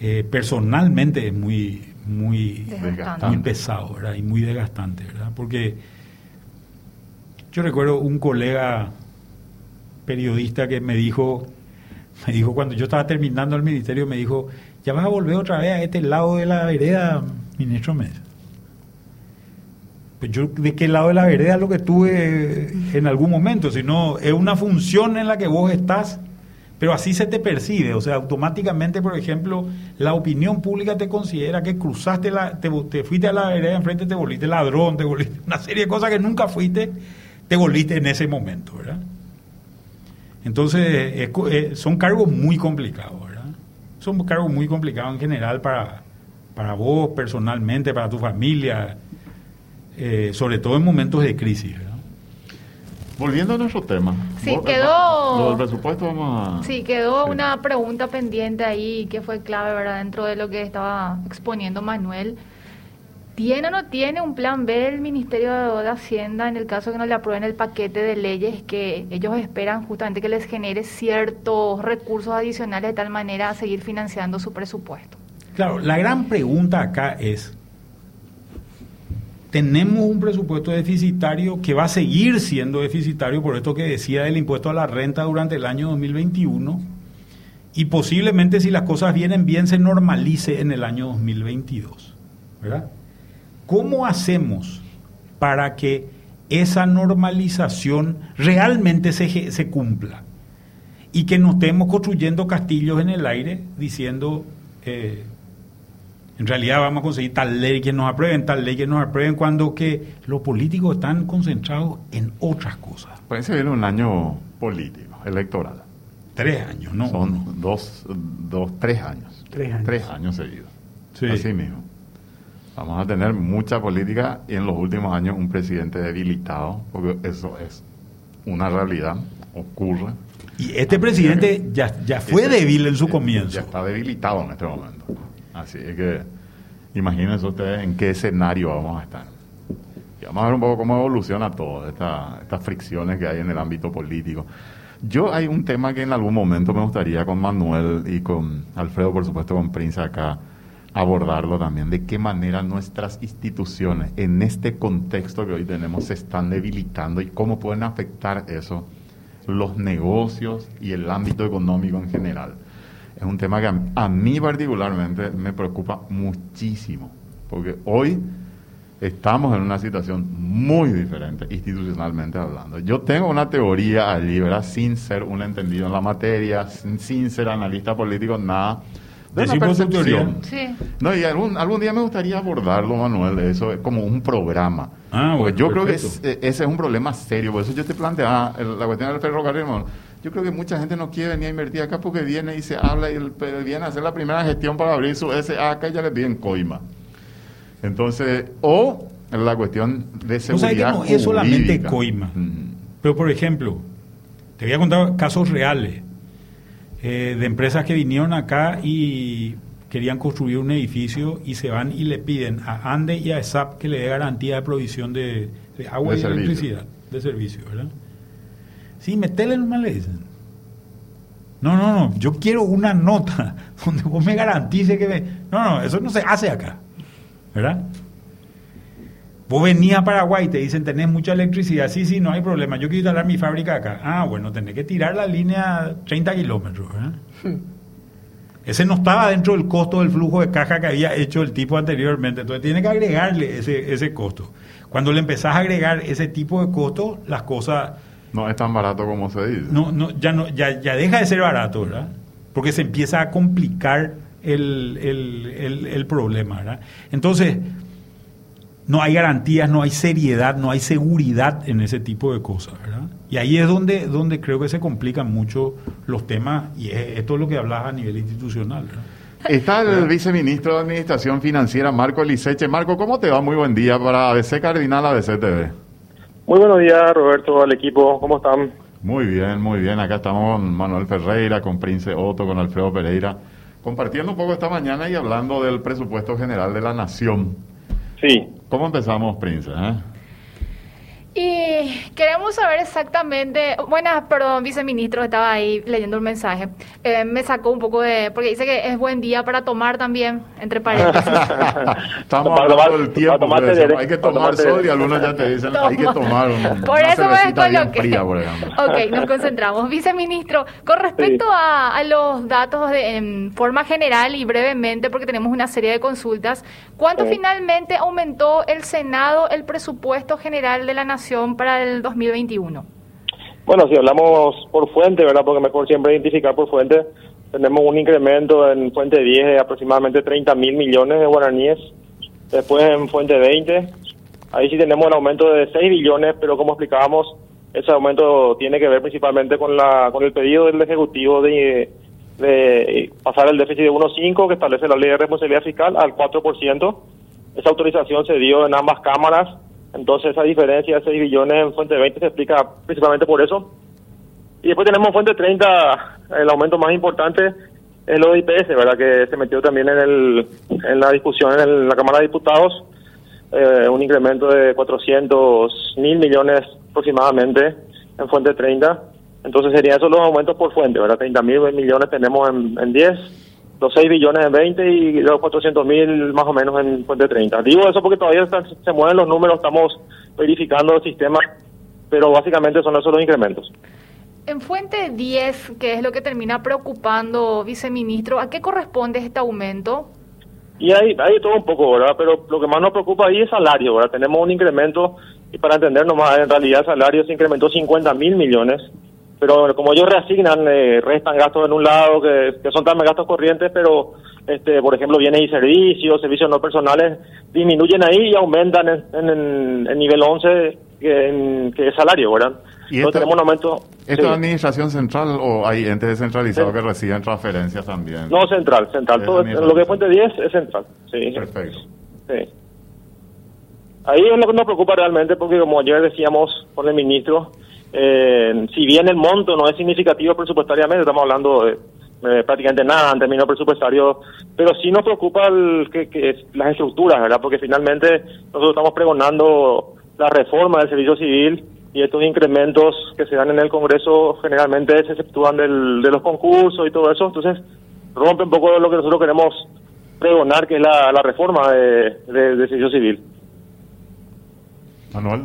eh, personalmente es muy, muy, Desgastante. muy pesado, ¿verdad? Y muy desgastante, ¿verdad? Porque yo recuerdo un colega periodista que me dijo, me dijo cuando yo estaba terminando el ministerio, me dijo, ya vas a volver otra vez a este lado de la vereda, ministro Mesa. Pues yo de qué lado de la vereda es lo que tuve en algún momento, sino es una función en la que vos estás, pero así se te percibe, o sea, automáticamente, por ejemplo, la opinión pública te considera que cruzaste la, te, te fuiste a la vereda enfrente, te volviste ladrón, te volviste una serie de cosas que nunca fuiste, te volviste en ese momento, ¿verdad? Entonces, eh, son cargos muy complicados, ¿verdad? Son cargos muy complicados en general para, para vos personalmente, para tu familia, eh, sobre todo en momentos de crisis, ¿verdad? Volviendo a nuestro tema. Sí, vos- quedó- Lo del presupuesto vamos a... Sí, quedó Sí. una pregunta pendiente ahí que fue clave, ¿verdad? Dentro de lo que estaba exponiendo Manuel. ¿Tiene o no tiene un plan B el Ministerio de Hacienda en el caso que no le aprueben el paquete de leyes que ellos esperan justamente que les genere ciertos recursos adicionales de tal manera a seguir financiando su presupuesto? Claro, la gran pregunta acá es, tenemos un presupuesto deficitario que va a seguir siendo deficitario por esto que decía del impuesto a la renta durante el año 2021 y posiblemente si las cosas vienen bien se normalice en el año 2022, ¿verdad? ¿Cómo hacemos para que esa normalización realmente se, se cumpla? Y que no estemos construyendo castillos en el aire diciendo, eh, en realidad vamos a conseguir tal ley que nos aprueben, tal ley que nos aprueben, cuando que los políticos están concentrados en otras cosas. Pues se viene un año político, electoral. Tres años, ¿no? Son dos, dos, tres años. Tres años. Tres años seguidos. Sí. Así mismo. Vamos a tener mucha política y en los últimos años un presidente debilitado, porque eso es una realidad, ocurre. Y este presidente ya, ya fue Ese- débil en su comienzo. Ya está debilitado en este momento. Así es que imagínense ustedes en qué escenario vamos a estar. Y vamos a ver un poco cómo evoluciona todo, esta- estas fricciones que hay en el ámbito político. Yo hay un tema que en algún momento me gustaría con Manuel y con Alfredo, por supuesto, con Prince acá, abordarlo también. De qué manera nuestras instituciones en este contexto que hoy tenemos se están debilitando y cómo pueden afectar eso los negocios y el ámbito económico en general. Es un tema que a, a mí particularmente me preocupa muchísimo, porque hoy estamos en una situación muy diferente institucionalmente hablando. Yo tengo una teoría allí, ¿verdad? Sin ser un entendido en la materia, sin, sin ser analista político, nada. De una percepción. Sí. No, y algún, algún día me gustaría abordarlo, Manuel, eso es como un programa. Ah, bueno, yo creo que es- eh, ese es un problema serio. Por eso yo te planteaba la cuestión del ferrocarril. Manuel. Yo creo que mucha gente no quiere venir a invertir acá porque viene y se habla y viene a hacer la primera gestión para abrir su SA acá y ya le piden coima. Entonces, o la cuestión de Vos sabés que seguridad no es solamente coima. Pero, por ejemplo, te voy a contar casos reales eh, de empresas que vinieron acá y querían construir un edificio y se van y le piden a ANDE y a ESAP que le dé garantía de provisión de, de agua De y servicio. electricidad, de servicio, ¿verdad? Sí, metele nomás le dicen. No, no, no, yo quiero una nota donde vos me garantice que me... No, no, eso no se hace acá, ¿verdad? Vos venías a Paraguay y te dicen, tenés mucha electricidad. Sí, sí, no hay problema. Yo quiero instalar mi fábrica acá. Ah, bueno, tenés que tirar la línea 30 kilómetros. ¿verdad? Ese no estaba dentro del costo del flujo de caja que había hecho el tipo anteriormente. Entonces tiene que agregarle ese, ese costo. Cuando le empezás a agregar ese tipo de costo, las cosas No es tan barato como se dice. no, no, ya, no, ya, ya deja de ser barato, ¿verdad? Porque se empieza a complicar el, el- el- el problema, ¿verdad? Entonces, no hay garantías, no hay seriedad, no hay seguridad en ese tipo de cosas, ¿verdad? Y ahí es donde, donde creo que se complican mucho los temas, y es- esto es lo que hablas a nivel institucional, ¿verdad? Está el viceministro de Administración Financiera, Marco Liceche. Marco, ¿cómo te va? Muy buen día para ABC Cardinal, ABC TV. Muy buenos días, Roberto, al equipo. ¿Cómo están? Muy bien, muy bien. Acá estamos con Manuel Ferreira, con Prince Otto, con Alfredo Pereira, compartiendo un poco esta mañana y hablando del presupuesto general de la Nación. Sí. ¿Cómo empezamos, Prince? eh? Y queremos saber exactamente, bueno, perdón, viceministro, estaba ahí leyendo un mensaje. Eh, me sacó un poco de, porque dice que es buen día para tomar también, entre paréntesis. Estamos Para hablando tomar- del tiempo, para tomar pero hay que tomar sol y algunos ya te dicen, hay que Toma. tomar un, Por una eso me descoloqué. fría, por ejemplo. Ok, nos concentramos. Viceministro, con respecto Sí. a, a los datos de, en forma general y brevemente, porque tenemos una serie de consultas, ¿cuánto Sí. finalmente aumentó el Senado el presupuesto general de la Nación para el 2021? Bueno, si hablamos por fuente, ¿verdad? Porque mejor siempre identificar por fuente. Tenemos un incremento en fuente 10 de aproximadamente 30 mil millones de guaraníes. Después en fuente 20, ahí sí tenemos el aumento de 6 billones, pero como explicábamos, ese aumento tiene que ver principalmente con la con el pedido del Ejecutivo de, de pasar el déficit de 1.5 que establece la ley de responsabilidad fiscal al 4%. Esa autorización se dio en ambas cámaras, entonces esa diferencia de 6 billones en fuente 20 se explica principalmente por eso. Y después tenemos fuente 30, el aumento más importante es lo de IPS, ¿verdad? Que se metió también en, el, en la discusión en la Cámara de Diputados, eh, un incremento de 400 mil millones aproximadamente en fuente 30. Entonces serían esos los aumentos por fuente, ¿verdad? 30 mil millones tenemos en, en 10, los 6 billones en 20 y los 400 mil más o menos en fuente 30. Digo eso porque todavía están- se mueven los números, estamos verificando el sistema, pero básicamente son esos los incrementos. En fuente 10, que es lo que termina preocupando, viceministro, ¿a qué corresponde este aumento? Y hay, hay todo un poco, ¿verdad? Pero lo que más nos preocupa ahí es salario, ¿verdad? Tenemos un incremento, y para entender nomás, en realidad el salario se incrementó 50 mil millones, pero como ellos reasignan, eh, restan gastos en un lado, que, que son también gastos corrientes, pero, este por ejemplo, bienes y servicios, servicios no personales, disminuyen ahí y aumentan en, en, nivel 11, que, en- que es salario, ¿verdad? ¿Y esto- tenemos un aumento... ¿Esto sí. es administración central o hay entes descentralizados Sí. que reciben transferencias también? No, central, central. Es Todo, lo que es Fuente 10 es central. Sí. Perfecto. Sí. Ahí es lo que nos preocupa realmente porque como ayer decíamos con el ministro, eh, si bien el monto no es significativo presupuestariamente, estamos hablando de eh, prácticamente nada en términos presupuestarios, pero sí nos preocupa el, que, que las estructuras, ¿verdad? Porque finalmente nosotros estamos pregonando la reforma del servicio civil y estos incrementos que se dan en el Congreso generalmente se exceptúan del, de los concursos y todo eso, entonces rompe un poco lo que nosotros queremos pregonar, que es la, reforma de, de- del servicio civil. Manuel.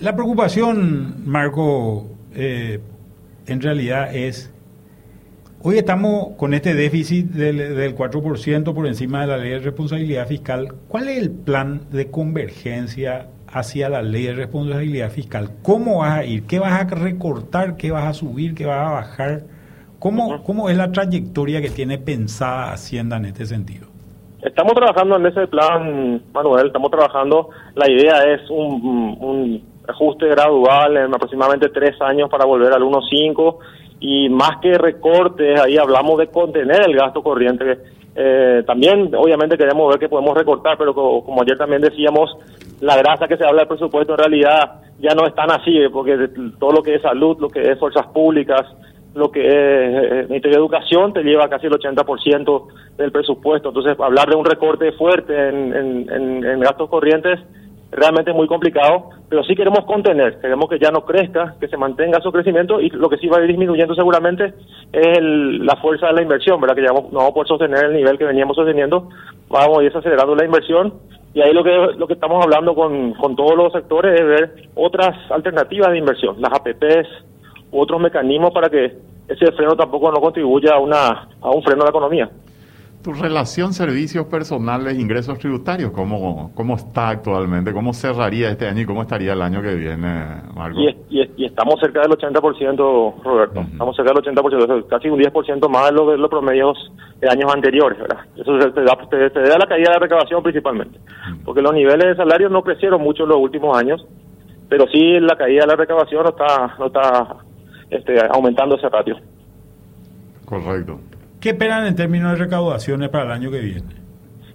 La preocupación, Marco, eh, en realidad es, hoy estamos con este déficit del, del 4% por encima de la ley de responsabilidad fiscal. ¿Cuál es el plan de convergencia hacia la ley de responsabilidad fiscal? ¿Cómo vas a ir? ¿Qué vas a recortar? ¿Qué vas a subir? ¿Qué vas a bajar? ¿Cómo, cómo es la trayectoria que tiene pensada Hacienda en este sentido? Estamos trabajando en ese plan, Manuel, estamos trabajando, la idea es un, un ajuste gradual en aproximadamente tres años para volver al 1.5 y más que recortes, ahí hablamos de contener el gasto corriente. Eh, también, obviamente, queremos ver que podemos recortar, pero co- como, ayer también decíamos, la grasa que se habla del presupuesto en realidad ya no es tan así, porque todo lo que es salud, lo que es fuerzas públicas, lo que es eh, Ministerio de Educación te lleva casi el 80% del presupuesto. Entonces, hablar de un recorte fuerte en gastos corrientes realmente muy complicado, pero sí queremos contener, queremos que ya no crezca, que se mantenga su crecimiento y lo que sí va a ir disminuyendo seguramente es el- la fuerza de la inversión, ¿verdad? Que ya no vamos a poder sostener el nivel que veníamos sosteniendo, vamos a ir acelerando la inversión y ahí lo que lo que estamos hablando con, con todos los sectores es ver otras alternativas de inversión, las APPs otros mecanismos para que ese freno tampoco no contribuya a una a un freno de la economía. Tu relación servicios personales, ingresos tributarios, ¿cómo, ¿cómo está actualmente? ¿Cómo cerraría este año y cómo estaría el año que viene, Marco? Y, es- y, es- y estamos cerca del 80%, Roberto. Estamos cerca del 80%, eso es casi un 10% más de lo- de los promedios de años anteriores, ¿verdad? Eso se, te da, te- te da la caída de recaudación principalmente. Porque los niveles de salario no crecieron mucho en los últimos años, pero sí la caída de la recaudación no está, no está este, aumentando ese ratio. Correcto. ¿Qué esperan en términos de recaudaciones para el año que viene?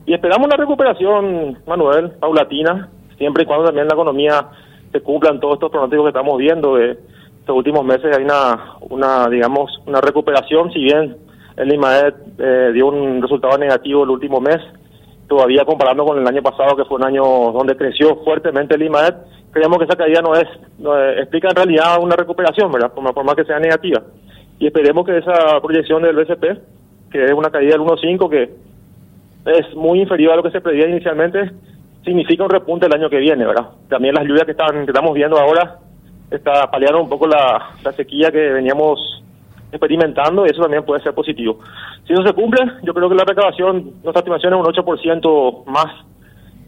Y esperamos una recuperación, Manuel, paulatina, siempre y cuando también la economía se cumplan todos estos pronósticos que estamos viendo. De estos últimos meses hay una, una digamos, una recuperación, si bien el IMAED eh, dio un resultado negativo el último mes, todavía comparando con el año pasado, que fue un año donde creció fuertemente el IMAED, creemos que esa caída no es, no es- explica en realidad una recuperación, ¿verdad? Por más que sea negativa. Y esperemos que esa proyección del BCP, que es una caída del 1.5, que es muy inferior a lo que se preveía inicialmente, significa un repunte el año que viene, ¿verdad? También las lluvias que, están, que estamos viendo ahora está paliando un poco la, sequía que veníamos experimentando y eso también puede ser positivo. Si eso se cumple, yo creo que la recaudación, nuestra estimación es un 8% más,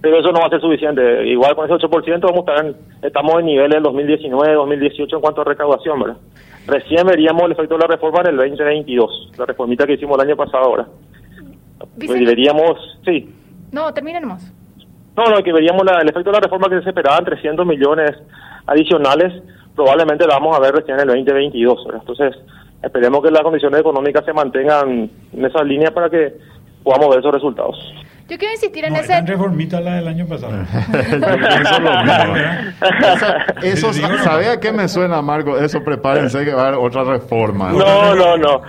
pero eso no va a ser suficiente. Igual con ese 8% vamos a estar en- estamos en niveles del 2019, 2018 en cuanto a recaudación, ¿verdad? Recién veríamos el efecto de la reforma en el 2022, la reformita que hicimos el año pasado ahora. Vice- Pues veríamos, sí, No, terminemos. no, no, que veríamos la- el efecto de la reforma que se esperaban 300 millones adicionales, probablemente la vamos a ver recién en el 2022. ¿verdad? Entonces, esperemos que las condiciones económicas se mantengan en esa línea para que podamos ver esos resultados. Yo quiero insistir en No, ese... eran reformitas la del año pasado. Pienso lo mismo. Eso, eso. ¿sabe a qué me suena, Marco? Eso prepárense que va a haber otra reforma. No, no, no.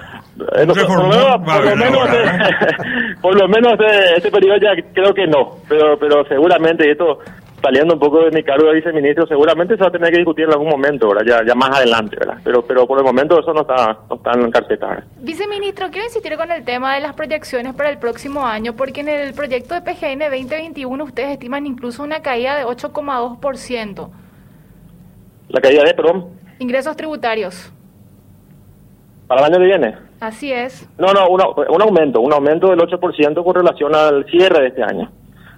Eh, no, por lo menos, por lo menos, este, por lo menos este, este periodo ya creo que no, pero pero seguramente y esto saliendo un poco de mi cargo de viceministro, seguramente se va a tener que discutir en algún momento, ¿verdad? Ya, ya más adelante, ¿verdad? Pero pero por el momento eso no está no está en carpeta. ¿verdad? Viceministro, quiero insistir con el tema de las proyecciones para el próximo año, porque en el proyecto de PGN 2021 ustedes estiman incluso una caída de 8,2%. La caída de perdón Ingresos tributarios. para el año que viene. Así es. No, no, una- un aumento, un aumento del 8% con relación al cierre de este año.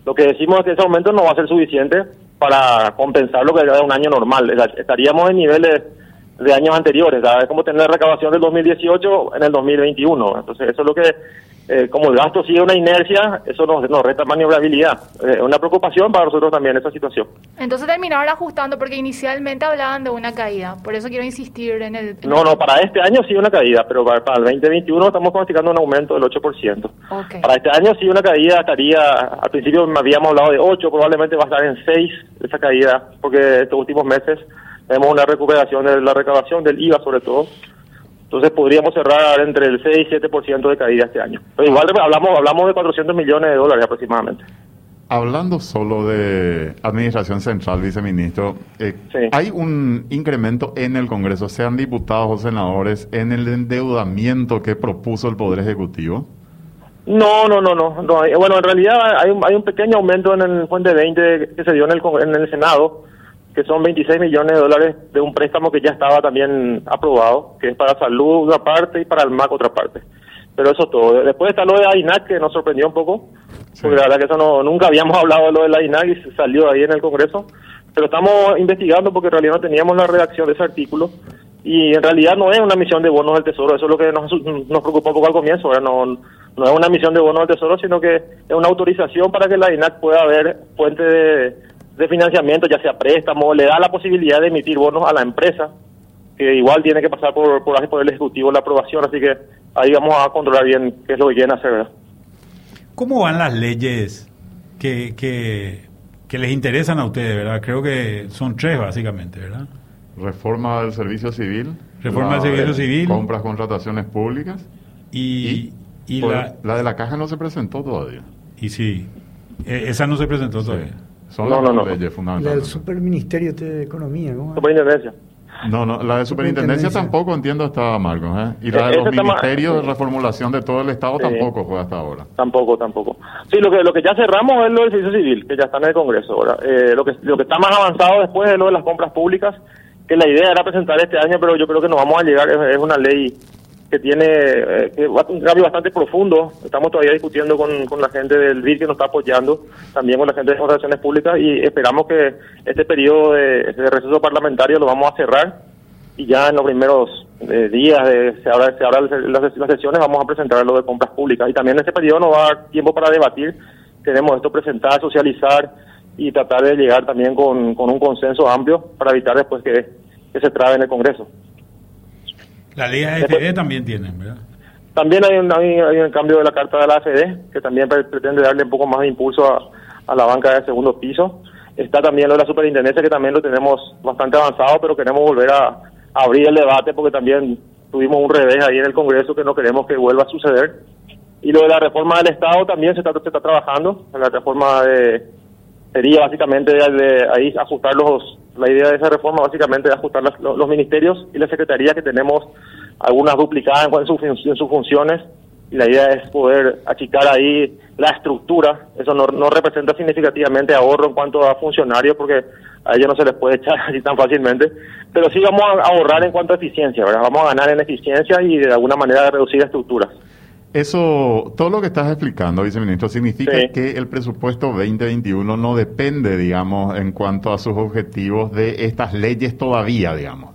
Lo que decimos es que ese aumento no va a ser suficiente para compensar lo que era un año normal. Estaríamos en niveles de años anteriores. ¿sabes? Es como tener recaudación del 2018 en el 2021. Entonces, eso es lo que, eh, como el gasto sigue una inercia, eso nos, nos resta maniobrabilidad. Es una preocupación para nosotros también esa situación. Entonces terminaron ajustando porque inicialmente hablaban de una caída. Por eso quiero insistir en el... en No, no, para este año sí una caída, pero para, para el 2021 estamos pronosticando un aumento del 8%. Ok. Para este año sí una caída estaría, al principio habíamos hablado de 8, probablemente va a estar en 6 esa caída, porque estos últimos meses vemos una recuperación de la recaudación del IVA sobre todo. Entonces podríamos cerrar entre el 6 y 7% de caída este año. Pero igual hablamos hablamos de 400 millones de dólares aproximadamente. Hablando solo de Administración Central, viceministro, eh, Sí. ¿hay un incremento en el Congreso, sean diputados o senadores, en el endeudamiento que propuso el Poder Ejecutivo? No, no, no, no. no. Bueno, en realidad hay un, hay un pequeño aumento en el Fuente 20 que se dio en el, en el Senado, que son 26 millones de dólares de un préstamo que ya estaba también aprobado, que es para salud una parte y para el MAC otra parte. Pero eso es todo. Después está lo de AINAC, que nos sorprendió un poco, porque la verdad que eso no, nunca habíamos hablado de lo de la AINAC y salió ahí en el Congreso. Pero estamos investigando porque en realidad no teníamos la redacción de ese artículo y en realidad no es una misión de bonos del Tesoro, eso es lo que nos, nos preocupó un poco al comienzo. No, no es una misión de bonos del Tesoro, sino que es una autorización para que la INAC pueda haber fuente de, de financiamiento, ya sea préstamo, le da la posibilidad de emitir bonos a la empresa, que igual tiene que pasar por, por, por el Ejecutivo la aprobación, así que ahí vamos a controlar bien qué es lo que quieren hacer, ¿verdad? ¿Cómo van las leyes que, que, que les interesan a ustedes, verdad? Creo que son tres básicamente, ¿verdad? Reforma del servicio civil. Reforma del servicio de civil. Compras, contrataciones públicas. Y, y, la, la de la caja no se presentó todavía. y sí, eh, esa no se presentó todavía. Son No, las no, leyes La del fundamentales. Superministerio de Economía, ¿cómo? Superintendencia. No, no, la de superintendencia tampoco entiendo está, Marcos. ¿eh? Y la de los ministerios de reformulación de todo el Estado Sí. tampoco fue hasta ahora. Tampoco, tampoco. Sí, lo que lo que ya cerramos es lo del servicio civil, que ya está en el Congreso. ahora. Eh, lo que lo que está más avanzado después es lo de las compras públicas, que la idea era presentar este año, pero yo creo que no vamos a llegar. Es, es una ley que tiene eh, un cambio bastante profundo. Estamos todavía discutiendo con, con la gente del BID que nos está apoyando, también con la gente de las relaciones públicas, y esperamos que este periodo de, receso parlamentario lo vamos a cerrar y ya en los primeros eh, días de se abra, se abra las, sesiones vamos a presentar lo de compras públicas. Y también en este periodo nos va a dar tiempo para debatir. Queremos esto presentar socializar y tratar de llegar también con, con un consenso amplio para evitar después que, que se trabe en el Congreso La ley AFE también tienen, ¿verdad? También hay un, hay, hay un cambio de la carta de la AFD, que también pre- pretende darle un poco más de impulso a, a la banca de segundo piso. Está también lo de la superintendencia, que también lo tenemos bastante avanzado, pero queremos volver a, a abrir el debate porque también tuvimos un revés ahí en el Congreso que no queremos que vuelva a suceder. Y lo de la reforma del Estado también se está, se está trabajando. La reforma de, sería básicamente ahí ajustar los, la idea de esa reforma básicamente de ajustar las- los, ministerios y la secretaría que tenemos algunas duplicadas en, fun- en sus funciones y la idea es poder achicar ahí la estructura. Eso no, no representa significativamente ahorro en cuanto a funcionarios porque a ellos no se les puede echar así tan fácilmente, pero sí vamos a ahorrar en cuanto a eficiencia, ¿verdad? Vamos a ganar en eficiencia y de alguna manera reducir estructuras. Eso, todo lo que estás explicando, viceministro, significa Sí. que el presupuesto 2021 no depende, digamos, en cuanto a sus objetivos de estas leyes todavía, digamos.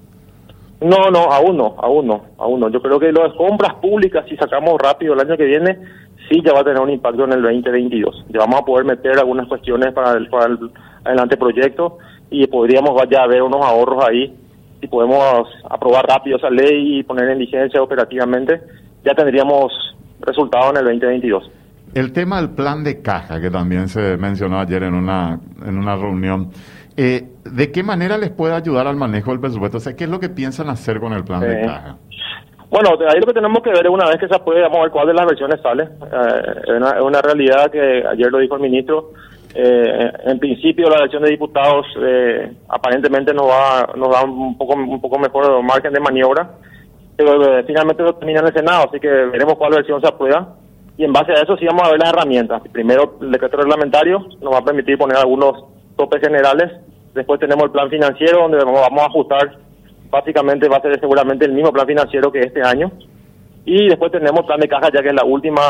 No, no, aún no, aún no, aún no. Yo creo que las compras públicas, si sacamos rápido el año que viene, sí ya va a tener un impacto en el 2022. Ya vamos a poder meter algunas cuestiones para el, para el, el anteproyecto y podríamos ya ver unos ahorros ahí. Si podemos aprobar rápido esa ley y poner en vigencia operativamente, ya tendríamos resultados en el 2022. El tema del plan de caja, que también se mencionó ayer en una, en una reunión, eh, ¿de qué manera les puede ayudar al manejo del presupuesto? O sea, ¿qué es lo que piensan hacer con el plan de Sí. caja? Bueno, de ahí lo que tenemos que ver es una vez que se apruebe, vamos a ver cuál de las versiones sale. Eh, es, una, realidad que ayer lo dijo el ministro. eh, en principio, la elección de diputados eh, aparentemente nos va nos da un poco un poco mejor margen de maniobra, eh, finalmente lo termina en el Senado, así que veremos cuál versión se aprueba. Y en base a eso sí vamos a ver las herramientas. Primero, el decreto reglamentario nos va a permitir poner algunos topes generales. Después tenemos el plan financiero, donde vamos a ajustar básicamente va a ser seguramente el mismo plan financiero que este año. Y después tenemos plan de caja, ya que es la última,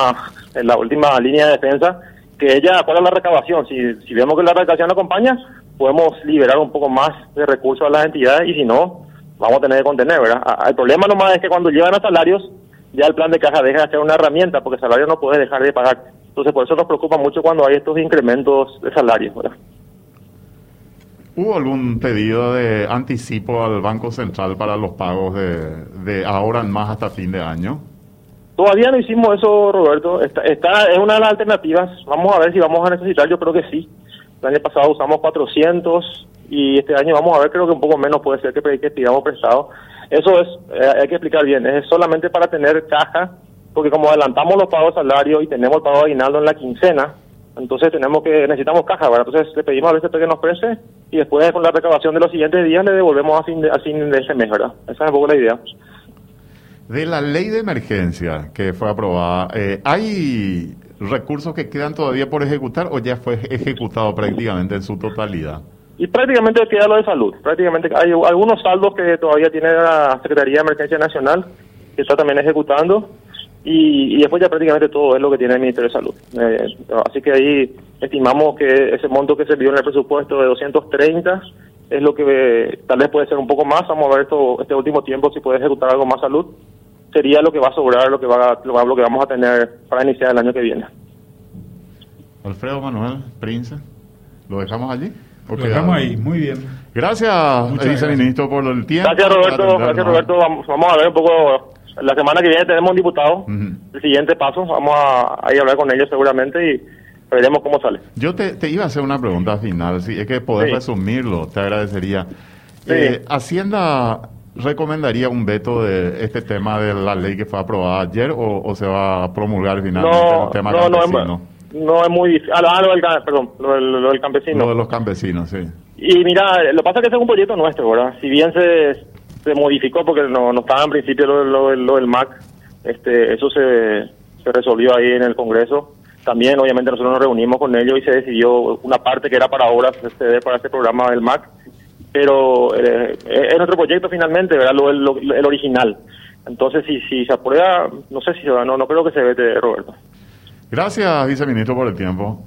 es la última línea de defensa, que ella, ¿cuál es la recaudación? Si, si vemos que la recaudación no acompaña, podemos liberar un poco más de recursos a las entidades y si no, vamos a tener que contener, ¿verdad? A- El problema nomás es que cuando llegan a salarios, ya el plan de caja deja de ser una herramienta, porque salario no puedes dejar de pagar. Entonces, por eso nos preocupa mucho cuando hay estos incrementos de salarios, ¿verdad? ¿Hubo algún pedido de anticipo al Banco Central para los pagos de, de ahora en más hasta fin de año? Todavía no hicimos eso, Roberto. Está, está- es una de las alternativas. Vamos a ver si vamos a necesitar. Yo creo que sí. El año pasado usamos 400 y este año vamos a ver. Creo que un poco menos puede ser que, que pidamos prestado. Eso es, eh, hay que explicar bien. Es solamente para tener caja, porque como adelantamos los pagos de salario y tenemos el pago de aguinaldo en la quincena, entonces tenemos que necesitamos caja, ¿verdad? Entonces le pedimos al BCP que nos preste y después con la recaudación de los siguientes días le devolvemos a fin de, a fin de ese mes, ¿verdad? Esa es un poco la idea. De la ley de emergencia que fue aprobada, eh, ¿hay recursos que quedan todavía por ejecutar o ya fue ejecutado prácticamente en su totalidad? Y prácticamente queda lo de salud. Prácticamente hay algunos saldos que todavía tiene la Secretaría de Emergencia Nacional, que está también ejecutando, y, después ya prácticamente todo es lo que tiene el Ministerio de Salud. Eh, así que ahí estimamos que ese monto que se vio en el presupuesto de 230 es lo que eh, tal vez puede ser un poco más. Vamos a ver esto, este último tiempo si puede ejecutar algo más salud. Sería lo que va a sobrar, lo que, va, lo, lo que vamos a tener para iniciar el año que viene. Alfredo Manuel Prince, ¿lo dejamos allí? ¿O Lo queda dejamos ahí, muy bien. Gracias, Muchas viceministro, por el tiempo. Gracias Roberto, gracias Roberto. Vamos, vamos a ver un poco, la semana que viene tenemos un diputado, Ujú. el siguiente paso, vamos a, a ir a hablar con ellos seguramente y veremos cómo sale. Yo te, te iba a hacer una pregunta final, si es que poder Sí. resumirlo, te agradecería. Sí. Eh, Hacienda recomendaría un veto de este tema de la ley que fue aprobada ayer o, o se va a promulgar finalmente No, el tema no, no, es, campesino? mu- no es muy difícil. Ah, lo- ah, lo del, perdón, lo lo del campesino. Lo de los campesinos, sí. Y mira, lo que pasa que ese es un proyecto nuestro, ¿verdad? Si bien se, se modificó porque no, no estaba en principio lo, lo- lo del MAC, este, eso se, se resolvió ahí en el Congreso. También, obviamente, nosotros nos reunimos con ellos y se decidió una parte que era para obras ceder para este programa del MAC. Pero eh, es nuestro proyecto finalmente, ¿verdad? Lo, lo- el original. Entonces, si, si se aprueba, no sé si se va, no, no creo que se vete, Roberto. Gracias, viceministro, por el tiempo.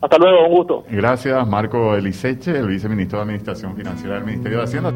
Hasta luego, un gusto. Gracias, Marco Eliseche, el viceministro de Administración Financiera del Ministerio de Hacienda.